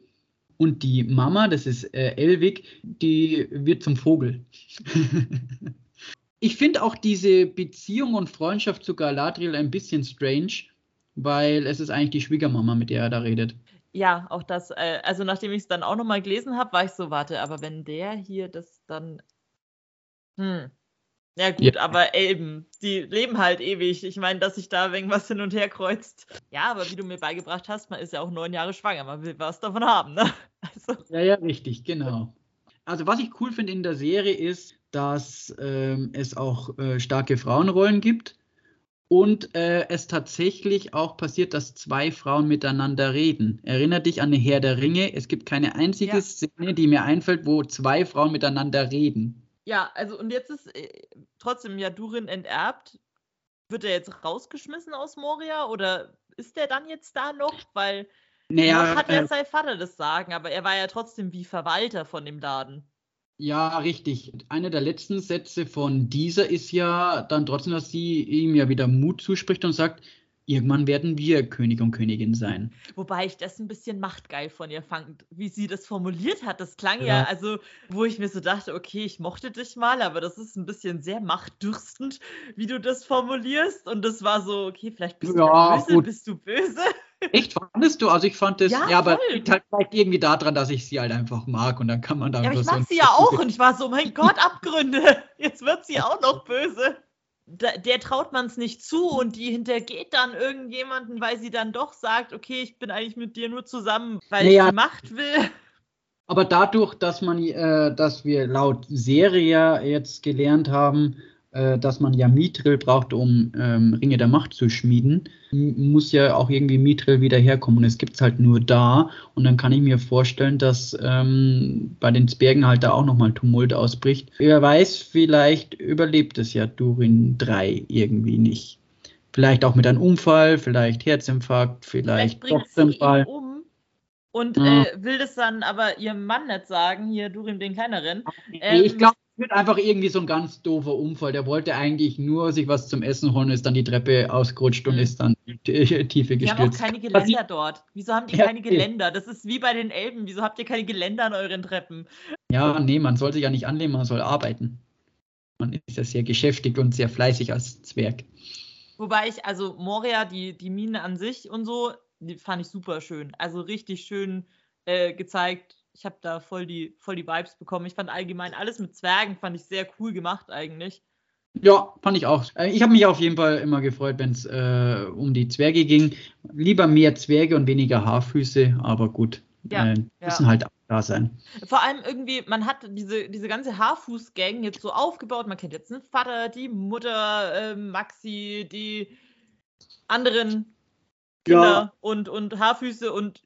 [SPEAKER 2] Und die Mama, das ist äh, Elwig, die wird zum Vogel. ich finde auch diese Beziehung und Freundschaft zu Galadriel ein bisschen strange, weil es ist eigentlich die Schwiegermama, mit der er da redet.
[SPEAKER 1] Ja, auch das, äh, also nachdem ich es dann auch nochmal gelesen habe, war ich so, warte, aber wenn der hier das dann. Hm, ja, gut, ja. aber Elben, die leben halt ewig. Ich meine, dass sich da irgendwas hin und her kreuzt. Ja, aber wie du mir beigebracht hast, man ist ja auch neun Jahre schwanger. Man will was davon haben, ne?
[SPEAKER 2] Also. Ja, ja, richtig, genau. Also, was ich cool finde in der Serie ist, dass ähm, es auch äh, starke Frauenrollen gibt und äh, es tatsächlich auch passiert, dass zwei Frauen miteinander reden. Erinner dich an den Herr der Ringe. Es gibt keine einzige ja. Szene, die mir einfällt, wo zwei Frauen miteinander reden.
[SPEAKER 1] Ja, also und jetzt ist äh, trotzdem ja Durin enterbt. Wird er jetzt rausgeschmissen aus Moria oder ist der dann jetzt da noch? Weil naja, hat ja äh, sein Vater das Sagen, aber er war ja trotzdem wie Verwalter von dem Laden.
[SPEAKER 2] Ja, richtig. Einer der letzten Sätze von dieser ist ja dann trotzdem, dass sie ihm ja wieder Mut zuspricht und sagt, irgendwann werden wir König und Königin sein.
[SPEAKER 1] Wobei ich das ein bisschen machtgeil von ihr fand, wie sie das formuliert hat. Das klang ja. ja, also, wo ich mir so dachte, okay, ich mochte dich mal, aber das ist ein bisschen sehr machtdürstend, wie du das formulierst. Und das war so, okay, vielleicht bist ja, du böse, gut. bist du böse.
[SPEAKER 2] Echt, fandest du? Also ich fand das, ja, ja aber liegt halt vielleicht irgendwie daran, dass ich sie halt einfach mag und dann kann man da
[SPEAKER 1] Ja, aber ich mag sie ja auch und ich war so, mein Gott, Abgründe, jetzt wird sie auch noch böse der traut man es nicht zu und die hintergeht dann irgendjemanden, weil sie dann doch sagt, okay, ich bin eigentlich mit dir nur zusammen, weil naja, ich die Macht will.
[SPEAKER 2] Aber dadurch, dass man, äh, dass wir laut Serie jetzt gelernt haben, äh, dass man ja Mithril braucht, um ähm, Ringe der Macht zu schmieden, muss ja auch irgendwie Mithril wieder herkommen. Und es gibt es halt nur da. Und dann kann ich mir vorstellen, dass ähm, bei den Zwergen halt da auch nochmal Tumult ausbricht. Wer weiß, vielleicht überlebt es ja Durin 3 irgendwie nicht. Vielleicht auch mit einem Unfall, vielleicht Herzinfarkt, vielleicht,
[SPEAKER 1] vielleicht Kopfball. Um und ja. äh, will das dann aber ihrem Mann nicht sagen, hier Durin den kleineren.
[SPEAKER 2] Ähm, ich glaube, wird einfach irgendwie so ein ganz doofer Unfall. Der wollte eigentlich nur sich was zum Essen holen, ist dann die Treppe ausgerutscht und ist dann in die Tiefe gestürzt. Die haben
[SPEAKER 1] auch keine Geländer dort. Wieso haben die keine Geländer? Das ist wie bei den Elben. Wieso habt ihr keine Geländer an euren Treppen?
[SPEAKER 2] Ja, nee, man soll sich ja nicht annehmen, man soll arbeiten. Man ist ja sehr geschäftigt und sehr fleißig als Zwerg.
[SPEAKER 1] Wobei ich, also Moria, die, die Mine an sich und so, die fand ich super schön. Also richtig schön äh, gezeigt, ich habe da voll die, voll die Vibes bekommen. Ich fand allgemein alles mit Zwergen, fand ich sehr cool gemacht eigentlich.
[SPEAKER 2] Ja, fand ich auch. Äh, ich habe mich auf jeden Fall immer gefreut, wenn es äh, um die Zwerge ging. Lieber mehr Zwerge und weniger Haarfüße, aber gut. Ja, äh, müssen ja. halt da sein.
[SPEAKER 1] Vor allem irgendwie, man hat diese, diese ganze Haarfuß-Gang jetzt so aufgebaut. Man kennt jetzt den Vater, die Mutter, äh, Maxi, die anderen Kinder ja. und, und Haarfüße und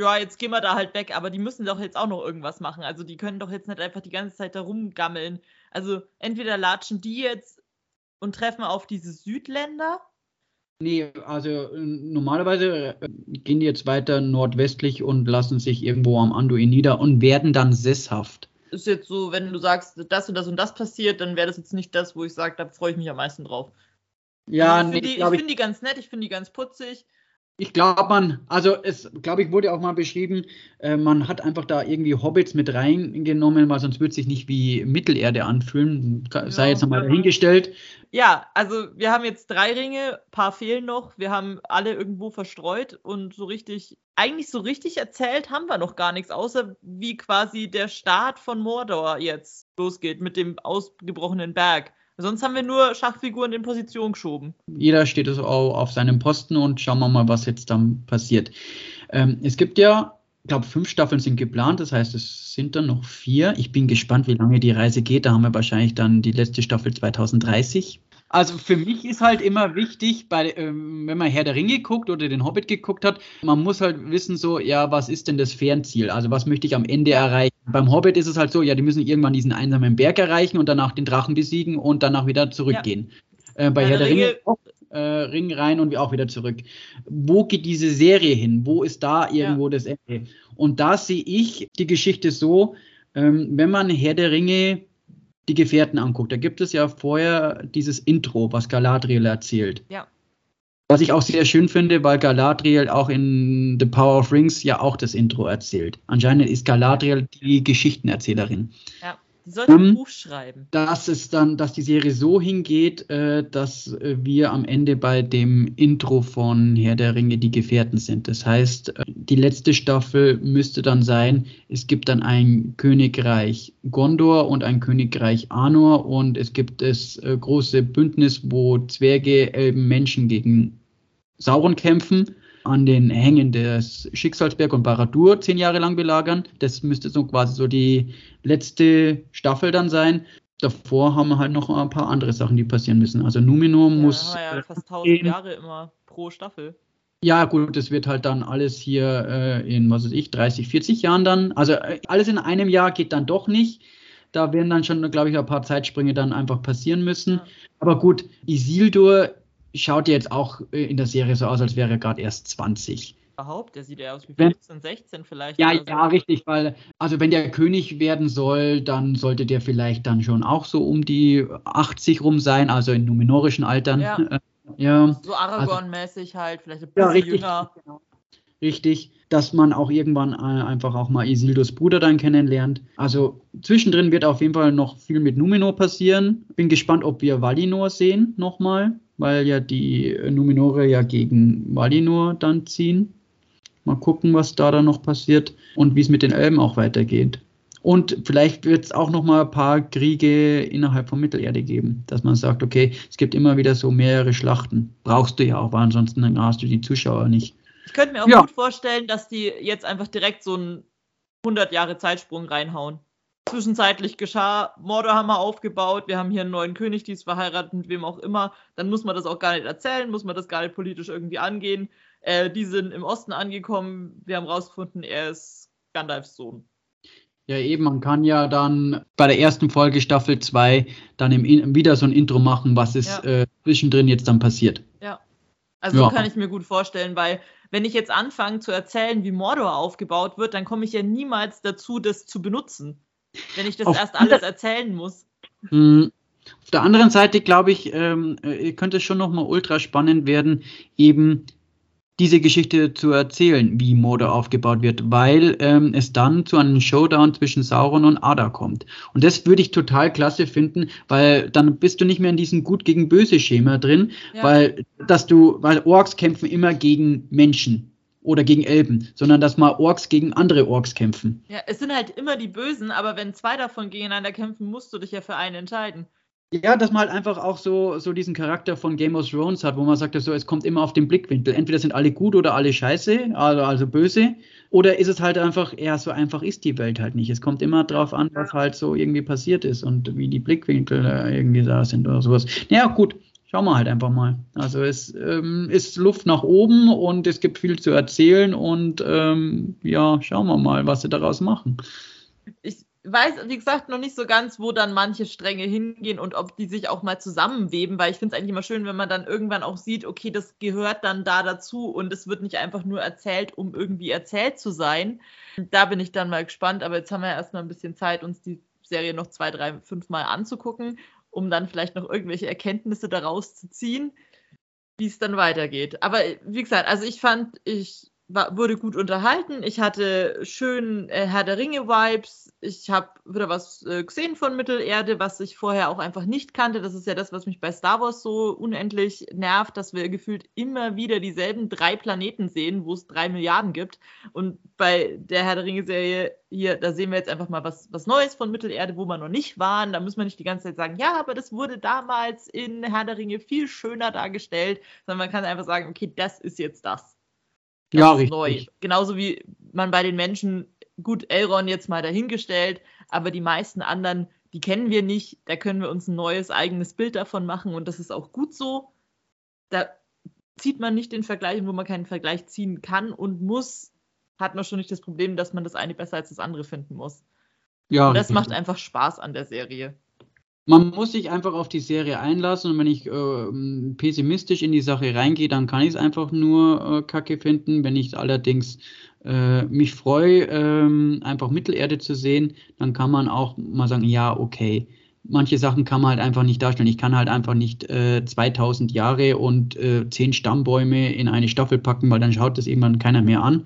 [SPEAKER 1] ja, jetzt gehen wir da halt weg, aber die müssen doch jetzt auch noch irgendwas machen. Also die können doch jetzt nicht einfach die ganze Zeit da rumgammeln. Also entweder latschen die jetzt und treffen auf diese Südländer.
[SPEAKER 2] Nee, also äh, normalerweise äh, gehen die jetzt weiter nordwestlich und lassen sich irgendwo am Anduin nieder und werden dann sesshaft.
[SPEAKER 1] Ist jetzt so, wenn du sagst, das und das und das passiert, dann wäre das jetzt nicht das, wo ich sage, da freue ich mich am meisten drauf. Ja, also ich finde nee, die, find die ganz nett, ich finde die ganz putzig.
[SPEAKER 2] Ich glaube, man, also es, glaube ich, wurde auch mal beschrieben, äh, man hat einfach da irgendwie Hobbits mit reingenommen, weil sonst würde es sich nicht wie Mittelerde anfühlen. Sei ja, jetzt nochmal dahingestellt.
[SPEAKER 1] Ja, also wir haben jetzt drei Ringe, paar fehlen noch. Wir haben alle irgendwo verstreut und so richtig, eigentlich so richtig erzählt haben wir noch gar nichts, außer wie quasi der Start von Mordor jetzt losgeht mit dem ausgebrochenen Berg. Sonst haben wir nur Schachfiguren in Position geschoben.
[SPEAKER 2] Jeder steht so auf seinem Posten und schauen wir mal, was jetzt dann passiert. Ähm, es gibt ja, ich glaube, fünf Staffeln sind geplant, das heißt, es sind dann noch vier. Ich bin gespannt, wie lange die Reise geht. Da haben wir wahrscheinlich dann die letzte Staffel 2030. Also für mich ist halt immer wichtig, bei, ähm, wenn man Herr der Ringe guckt oder den Hobbit geguckt hat, man muss halt wissen so, ja, was ist denn das Fernziel? Also was möchte ich am Ende erreichen? Beim Hobbit ist es halt so, ja, die müssen irgendwann diesen einsamen Berg erreichen und danach den Drachen besiegen und danach wieder zurückgehen. Ja. Äh, bei Herr, Herr der, Ringe, Ringe äh, Ring rein und auch wieder zurück. Wo geht diese Serie hin? Wo ist da irgendwo ja. das Ende? Und da sehe ich die Geschichte so, ähm, wenn man Herr der Ringe die Gefährten anguckt, da gibt es ja vorher dieses Intro, was Galadriel erzählt. Ja. Was ich auch sehr schön finde, weil Galadriel auch in The Power of Rings ja auch das Intro erzählt. Anscheinend ist Galadriel die Geschichtenerzählerin. Ja.
[SPEAKER 1] Die sollte um, ein Buch schreiben.
[SPEAKER 2] Dass es dann, dass die Serie so hingeht, äh, dass äh, wir am Ende bei dem Intro von Herr der Ringe die Gefährten sind. Das heißt, äh, die letzte Staffel müsste dann sein, es gibt dann ein Königreich Gondor und ein Königreich Anor und es gibt das äh, große Bündnis, wo Zwerge, Elben, Menschen gegen Sauron kämpfen an den Hängen des Schicksalsberg und Baradur zehn Jahre lang belagern. Das müsste so quasi so die letzte Staffel dann sein. Davor haben wir halt noch ein paar andere Sachen, die passieren müssen. Also Numenor ja, muss.
[SPEAKER 1] Ja, fast 1000 Jahre immer pro Staffel.
[SPEAKER 2] Ja, gut, das wird halt dann alles hier äh, in, was weiß ich, 30, 40 Jahren dann. Also äh, alles in einem Jahr geht dann doch nicht. Da werden dann schon, glaube ich, ein paar Zeitsprünge dann einfach passieren müssen. Ja. Aber gut, Isildur schaut jetzt auch äh, in der Serie so aus, als wäre er gerade erst 20.
[SPEAKER 1] Überhaupt, der sieht ja aus wie 15, 16 vielleicht.
[SPEAKER 2] Ja, ja, so. richtig, weil, also wenn der König werden soll, dann sollte der vielleicht dann schon auch so um die 80 rum sein, also in numenorischen Altern. Ja. Äh,
[SPEAKER 1] ja. So Aragorn-mäßig also, halt, vielleicht ein bisschen ja, richtig, jünger. Genau.
[SPEAKER 2] Richtig, dass man auch irgendwann äh, einfach auch mal Isildurs Bruder dann kennenlernt. Also zwischendrin wird auf jeden Fall noch viel mit Numenor passieren. Bin gespannt, ob wir Valinor sehen nochmal weil ja die Numenore ja gegen Valinor dann ziehen. Mal gucken, was da dann noch passiert und wie es mit den Elben auch weitergeht. Und vielleicht wird es auch noch mal ein paar Kriege innerhalb von Mittelerde geben, dass man sagt, okay, es gibt immer wieder so mehrere Schlachten. Brauchst du ja auch, weil ansonsten hast du die Zuschauer nicht.
[SPEAKER 1] Ich könnte mir auch ja. gut vorstellen, dass die jetzt einfach direkt so einen 100 Jahre Zeitsprung reinhauen zwischenzeitlich geschah, Mordor haben wir aufgebaut, wir haben hier einen neuen König, die ist verheiratet mit wem auch immer, dann muss man das auch gar nicht erzählen, muss man das gar nicht politisch irgendwie angehen. Äh, die sind im Osten angekommen, wir haben rausgefunden, er ist Gandalfs Sohn.
[SPEAKER 2] Ja, eben, man kann ja dann bei der ersten Folge Staffel 2 dann im, wieder so ein Intro machen, was ist ja. äh, zwischendrin jetzt dann passiert.
[SPEAKER 1] Ja. Also ja. kann ich mir gut vorstellen, weil wenn ich jetzt anfange zu erzählen, wie Mordor aufgebaut wird, dann komme ich ja niemals dazu, das zu benutzen wenn ich das auf erst alles erzählen muss.
[SPEAKER 2] Hm. Auf der anderen Seite glaube ich, ähm, äh, könnte es schon nochmal ultra spannend werden, eben diese Geschichte zu erzählen, wie Mordor aufgebaut wird, weil ähm, es dann zu einem Showdown zwischen Sauron und Ada kommt. Und das würde ich total klasse finden, weil dann bist du nicht mehr in diesem Gut gegen Böse Schema drin, ja. weil dass du, weil Orks kämpfen immer gegen Menschen oder gegen Elben, sondern dass mal Orks gegen andere Orks kämpfen.
[SPEAKER 1] Ja, es sind halt immer die Bösen, aber wenn zwei davon gegeneinander kämpfen, musst du dich ja für einen entscheiden.
[SPEAKER 2] Ja, dass man halt einfach auch so, so diesen Charakter von Game of Thrones hat, wo man sagt, so, es kommt immer auf den Blickwinkel. Entweder sind alle gut oder alle scheiße, also, also böse. Oder ist es halt einfach, ja, so einfach ist die Welt halt nicht. Es kommt immer drauf an, was halt so irgendwie passiert ist und wie die Blickwinkel irgendwie da sind oder sowas. Ja, gut, schauen wir halt einfach mal. Also es ähm, ist Luft nach oben und es gibt viel zu erzählen und ähm, ja, schauen wir mal, was sie daraus machen.
[SPEAKER 1] Ich weiß, wie gesagt, noch nicht so ganz, wo dann manche Stränge hingehen und ob die sich auch mal zusammenweben, weil ich finde es eigentlich immer schön, wenn man dann irgendwann auch sieht, okay, das gehört dann da dazu und es wird nicht einfach nur erzählt, um irgendwie erzählt zu sein. Da bin ich dann mal gespannt, aber jetzt haben wir erstmal ein bisschen Zeit, uns die Serie noch zwei, drei, fünf Mal anzugucken, um dann vielleicht noch irgendwelche Erkenntnisse daraus zu ziehen, wie es dann weitergeht. Aber wie gesagt, also ich fand, ich war, wurde gut unterhalten. Ich hatte schön äh, Herr der Ringe-Vibes. Ich habe wieder was äh, gesehen von Mittelerde, was ich vorher auch einfach nicht kannte. Das ist ja das, was mich bei Star Wars so unendlich nervt, dass wir gefühlt immer wieder dieselben drei Planeten sehen, wo es drei Milliarden gibt. Und bei der Herr der Ringe-Serie hier, da sehen wir jetzt einfach mal was, was Neues von Mittelerde, wo wir noch nicht waren. Da muss man nicht die ganze Zeit sagen, ja, aber das wurde damals in Herr der Ringe viel schöner dargestellt, sondern man kann einfach sagen, okay, das ist jetzt das. Das
[SPEAKER 2] ja,
[SPEAKER 1] ist
[SPEAKER 2] richtig.
[SPEAKER 1] neu. Genauso wie man bei den Menschen, gut, Elrond jetzt mal dahingestellt, aber die meisten anderen, die kennen wir nicht. Da können wir uns ein neues eigenes Bild davon machen und das ist auch gut so. Da zieht man nicht den Vergleich, wo man keinen Vergleich ziehen kann und muss, hat man schon nicht das Problem, dass man das eine besser als das andere finden muss.
[SPEAKER 2] Ja,
[SPEAKER 1] und das
[SPEAKER 2] richtig.
[SPEAKER 1] macht einfach Spaß an der Serie.
[SPEAKER 2] Man muss sich einfach auf die Serie einlassen und wenn ich äh, pessimistisch in die Sache reingehe, dann kann ich es einfach nur äh, kacke finden. Wenn ich allerdings äh, mich freue, ähm, einfach Mittelerde zu sehen, dann kann man auch mal sagen, ja, okay. Manche Sachen kann man halt einfach nicht darstellen. Ich kann halt einfach nicht äh, 2000 Jahre und äh, 10 Stammbäume in eine Staffel packen, weil dann schaut das irgendwann keiner mehr an.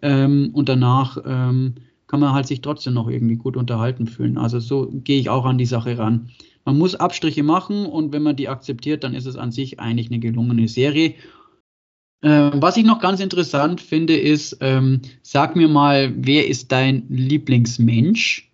[SPEAKER 2] Ähm, und danach ähm, kann man halt sich trotzdem noch irgendwie gut unterhalten fühlen. Also so gehe ich auch an die Sache ran. Man muss Abstriche machen und wenn man die akzeptiert, dann ist es an sich eigentlich eine gelungene Serie. Ähm, was ich noch ganz interessant finde, ist, ähm, sag mir mal, wer ist dein Lieblingsmensch?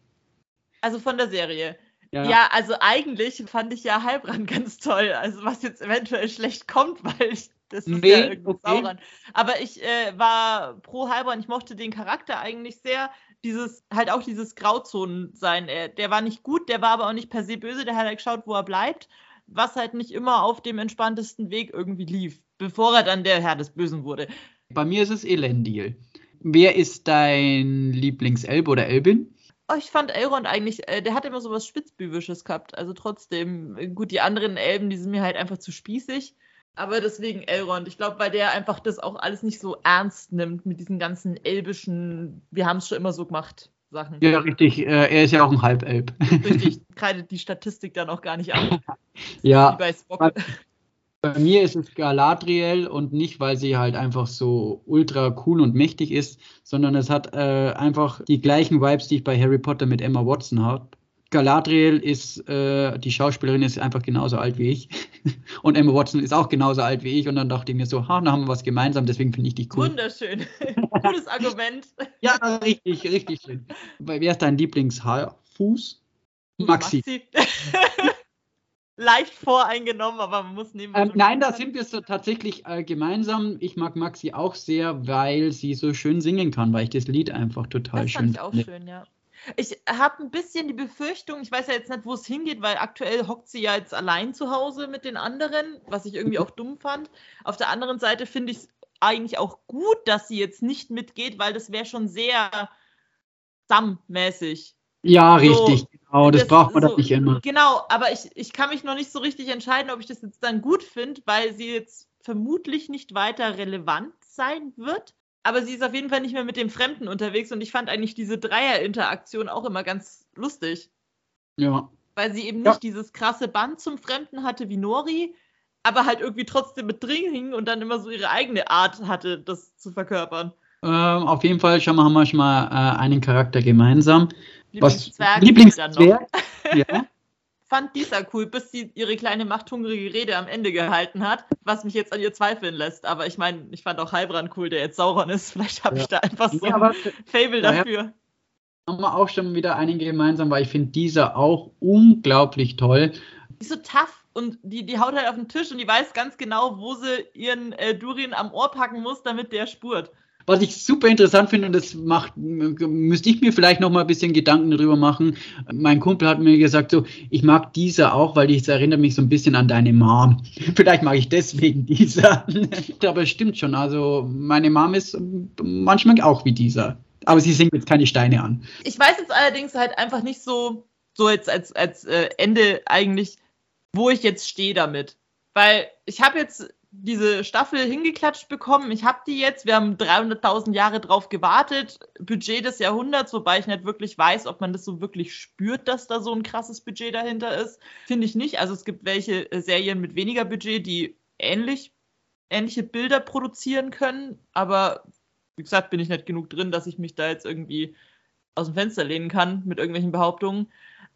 [SPEAKER 1] Also von der Serie. Ja. ja. also eigentlich fand ich ja Heilbrand ganz toll. Also was jetzt eventuell schlecht kommt, weil ich, das ist
[SPEAKER 2] Nee,
[SPEAKER 1] ja irgendwie
[SPEAKER 2] okay.
[SPEAKER 1] Aber ich äh, war pro Heilbrand. Ich mochte den Charakter eigentlich sehr. Dieses, halt auch dieses Grauzonen-Sein. Er- Der war nicht gut, der war aber auch nicht per se böse. Der hat halt geschaut, wo er bleibt. Was halt nicht immer auf dem entspanntesten Weg irgendwie lief, bevor er dann der Herr des Bösen wurde.
[SPEAKER 2] Bei mir ist es Elendil. Wer ist dein Lieblingselb oder Elbin?
[SPEAKER 1] Oh, ich fand Elrond eigentlich, äh, der hat immer so was Spitzbübisches gehabt. Also trotzdem, gut, die anderen Elben, die sind mir halt einfach zu spießig. Aber deswegen Elrond. Ich glaube, weil der einfach das auch alles nicht so ernst nimmt mit diesen ganzen elbischen, wir haben es schon immer so gemacht, Sachen.
[SPEAKER 2] Ja, richtig. Äh, er ist ja auch ein Halbelb.
[SPEAKER 1] Richtig, kreidet die Statistik dann auch gar nicht an. Wie
[SPEAKER 2] ja,
[SPEAKER 1] bei Spock.
[SPEAKER 2] bei mir ist es Galadriel und nicht, weil sie halt einfach so ultra cool und mächtig ist, sondern es hat äh, einfach die gleichen Vibes, die ich bei Harry Potter mit Emma Watson habe. Galadriel ist, äh, die Schauspielerin ist einfach genauso alt wie ich. Und Emma Watson ist auch genauso alt wie ich. Und dann dachte ich mir so, ha, da haben wir was gemeinsam, deswegen finde ich die cool.
[SPEAKER 1] Wunderschön. Gutes Argument.
[SPEAKER 2] Ja, richtig, richtig schön. Wer ist dein Lieblingshaarfuß? Maxi.
[SPEAKER 1] Leicht voreingenommen, aber man muss nehmen.
[SPEAKER 2] Ähm, nein, da sind wir so tatsächlich äh, gemeinsam. Ich mag Maxi auch sehr, weil sie so schön singen kann, weil ich das Lied einfach total
[SPEAKER 1] Das
[SPEAKER 2] schön
[SPEAKER 1] fand ich auch
[SPEAKER 2] finde.
[SPEAKER 1] schön, ja. Ich habe ein bisschen die Befürchtung, ich weiß ja jetzt nicht, wo es hingeht, weil aktuell hockt sie ja jetzt allein zu Hause mit den anderen, was ich irgendwie auch dumm fand. Auf der anderen Seite finde ich es eigentlich auch gut, dass sie jetzt nicht mitgeht, weil das wäre schon sehr Sam-mäßig.
[SPEAKER 2] Ja,
[SPEAKER 1] So,
[SPEAKER 2] richtig, genau. Das,
[SPEAKER 1] das
[SPEAKER 2] braucht man
[SPEAKER 1] so-
[SPEAKER 2] doch nicht immer.
[SPEAKER 1] Genau, aber ich, ich kann mich noch nicht so richtig entscheiden, ob ich das jetzt dann gut finde, weil sie jetzt vermutlich nicht weiter relevant sein wird. Aber sie ist auf jeden Fall nicht mehr mit dem Fremden unterwegs und ich fand eigentlich diese Dreier-Interaktion auch immer ganz lustig,
[SPEAKER 2] Ja.
[SPEAKER 1] weil sie eben
[SPEAKER 2] Ja.
[SPEAKER 1] nicht dieses krasse Band zum Fremden hatte wie Nori, aber halt irgendwie trotzdem mit drin hing und dann immer so ihre eigene Art hatte, das zu verkörpern.
[SPEAKER 2] Ähm, auf jeden Fall schon mal, haben wir schon mal äh, einen Charakter gemeinsam. Was
[SPEAKER 1] Lieblingszwerg
[SPEAKER 2] Lieblingszwerg? ja.
[SPEAKER 1] Fand dieser cool, bis sie ihre kleine machthungrige Rede am Ende gehalten hat, was mich jetzt an ihr zweifeln lässt. Aber ich meine, ich fand auch Heilbrand cool, der jetzt Sauron ist. Vielleicht habe
[SPEAKER 2] Ja.
[SPEAKER 1] ich da einfach so
[SPEAKER 2] Ja,
[SPEAKER 1] ein Fable
[SPEAKER 2] daher-
[SPEAKER 1] dafür.
[SPEAKER 2] haben wir auch schon wieder einen gemeinsam, weil ich finde dieser auch unglaublich toll.
[SPEAKER 1] Die ist so tough und die, die haut halt auf den Tisch und die weiß ganz genau, wo sie ihren äh, Durin am Ohr packen muss, damit der spurt.
[SPEAKER 2] Was ich super interessant finde, und das macht, müsste ich mir vielleicht noch mal ein bisschen Gedanken darüber machen. Mein Kumpel hat mir gesagt, so, ich mag dieser auch, weil es erinnert mich so ein bisschen an deine Mom. vielleicht mag ich deswegen dieser. Aber es stimmt schon. Also, meine Mom ist manchmal auch wie dieser. Aber sie singt jetzt keine Steine an.
[SPEAKER 1] Ich weiß jetzt allerdings halt einfach nicht so, so jetzt als, als äh, Ende eigentlich, wo ich jetzt stehe damit. Weil ich habe jetzt diese Staffel hingeklatscht bekommen. Ich habe die jetzt. Wir haben 300.000 Jahre drauf gewartet. Budget des Jahrhunderts, wobei ich nicht wirklich weiß, ob man das so wirklich spürt, dass da so ein krasses Budget dahinter ist. Finde ich nicht. Also es gibt welche äh, Serien mit weniger Budget, die ähnlich, ähnliche Bilder produzieren können. Aber wie gesagt, bin ich nicht genug drin, dass ich mich da jetzt irgendwie aus dem Fenster lehnen kann mit irgendwelchen Behauptungen.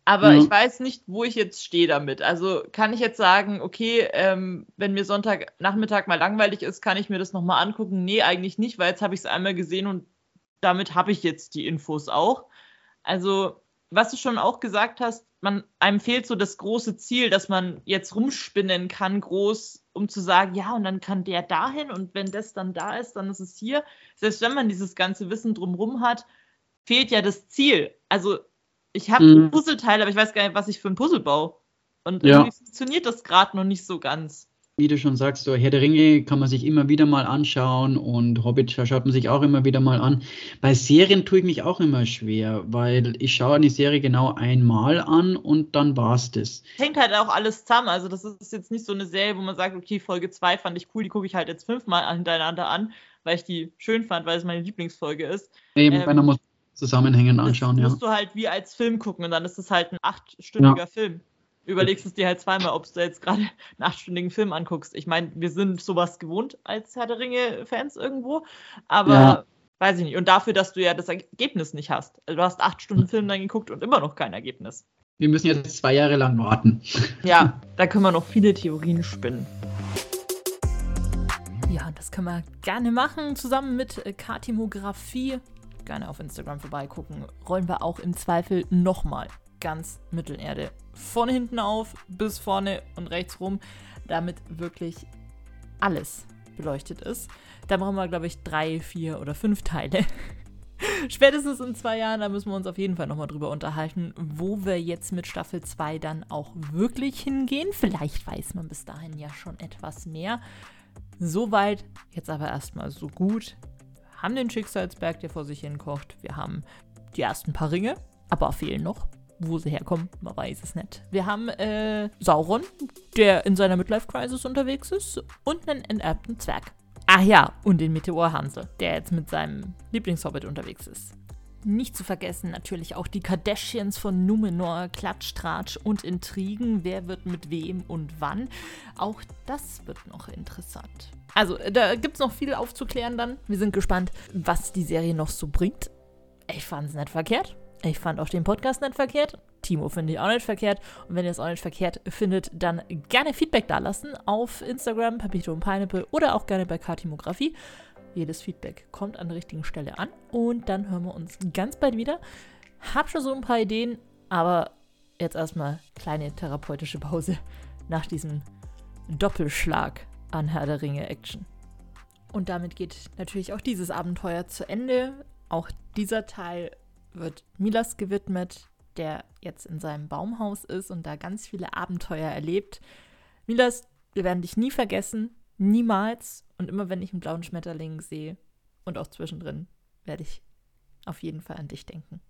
[SPEAKER 1] Aber ja. ich weiß nicht, wo ich jetzt stehe damit. Also kann ich jetzt sagen, okay, ähm, wenn mir Sonntagnachmittag mal langweilig ist, kann ich mir das nochmal angucken? Nee, eigentlich nicht, weil jetzt habe ich es einmal gesehen und damit habe ich jetzt die Infos auch. Also, was du schon auch gesagt hast, man, einem fehlt so das große Ziel, dass man jetzt rumspinnen kann, groß, um zu sagen, ja, und dann kann der dahin und wenn das dann da ist, dann ist es hier. Selbst wenn man dieses ganze Wissen drumherum hat, fehlt ja das Ziel. Also ich habe mhm. Puzzleteile, aber ich weiß gar nicht, was ich für ein Puzzle baue. Und ja. irgendwie funktioniert das gerade noch nicht so ganz.
[SPEAKER 2] Wie du schon sagst, so Herr der Ringe kann man sich immer wieder mal anschauen und Hobbit schaut man sich auch immer wieder mal an. Bei Serien tue ich mich auch immer schwer, weil ich schaue eine Serie genau einmal an und dann war es das.
[SPEAKER 1] Hängt halt auch alles zusammen. Also das ist jetzt nicht so eine Serie, wo man sagt, okay, Folge 2 fand ich cool, die gucke ich halt jetzt fünfmal hintereinander an, weil ich die schön fand, weil es meine Lieblingsfolge ist.
[SPEAKER 2] Eben, ähm, einer muss Zusammenhängen anschauen,
[SPEAKER 1] das ja. musst du halt wie als Film gucken und dann ist es halt ein achtstündiger ja. Film. Überlegst es dir halt zweimal, ob du jetzt gerade einen achtstündigen Film anguckst. Ich meine, wir sind sowas gewohnt als Herr der Ringe-Fans irgendwo, aber ja. weiß ich nicht. Und dafür, dass du ja das Ergebnis nicht hast. Also du hast acht Stunden Film dann geguckt und immer noch kein Ergebnis.
[SPEAKER 2] Wir müssen jetzt zwei Jahre lang warten.
[SPEAKER 1] Ja, da können wir noch viele Theorien spinnen. Ja, das können wir gerne machen, zusammen mit Kartimographie gerne auf Instagram vorbeigucken. Rollen wir auch im Zweifel nochmal ganz Mittelerde von hinten auf bis vorne und rechts rum, damit wirklich alles beleuchtet ist. Da brauchen wir, glaube ich, drei, vier oder fünf Teile. Spätestens in zwei Jahren, da müssen wir uns auf jeden Fall nochmal drüber unterhalten, wo wir jetzt mit Staffel 2 dann auch wirklich hingehen. Vielleicht weiß man bis dahin ja schon etwas mehr. Soweit, jetzt aber erstmal so gut haben den Schicksalsberg, der vor sich hin kocht. Wir haben die ersten paar Ringe, aber fehlen noch. Wo sie herkommen, man weiß es nicht. Wir haben äh, Sauron, der in seiner Midlife-Crisis unterwegs ist, und einen enterbten Zwerg. Ach ja, und den Meteor Hansel, der jetzt mit seinem Lieblingshobbit unterwegs ist. Nicht zu vergessen natürlich auch die Kardashians von Numenor, Klatsch, Tratsch und Intrigen. Wer wird mit wem und wann? Auch das wird noch interessant. Also, da gibt es noch viel aufzuklären dann. Wir sind gespannt, was die Serie noch so bringt. Ich fand es nicht verkehrt. Ich fand auch den Podcast nicht verkehrt. Timo finde ich auch nicht verkehrt. Und wenn ihr es auch nicht verkehrt findet, dann gerne Feedback dalassen auf Instagram, Papito und Pineapple oder auch gerne bei Kartimografie. Jedes Feedback kommt an der richtigen Stelle an. Und dann hören wir uns ganz bald wieder. Hab schon so ein paar Ideen, aber jetzt erstmal kleine therapeutische Pause nach diesem Doppelschlag an Herr der Ringe Action. Und damit geht natürlich auch dieses Abenteuer zu Ende. Auch dieser Teil wird Milas gewidmet, der jetzt in seinem Baumhaus ist und da ganz viele Abenteuer erlebt. Milas, wir werden dich nie vergessen. Niemals. Und immer wenn ich einen blauen Schmetterling sehe und auch zwischendrin, werde ich auf jeden Fall an dich denken.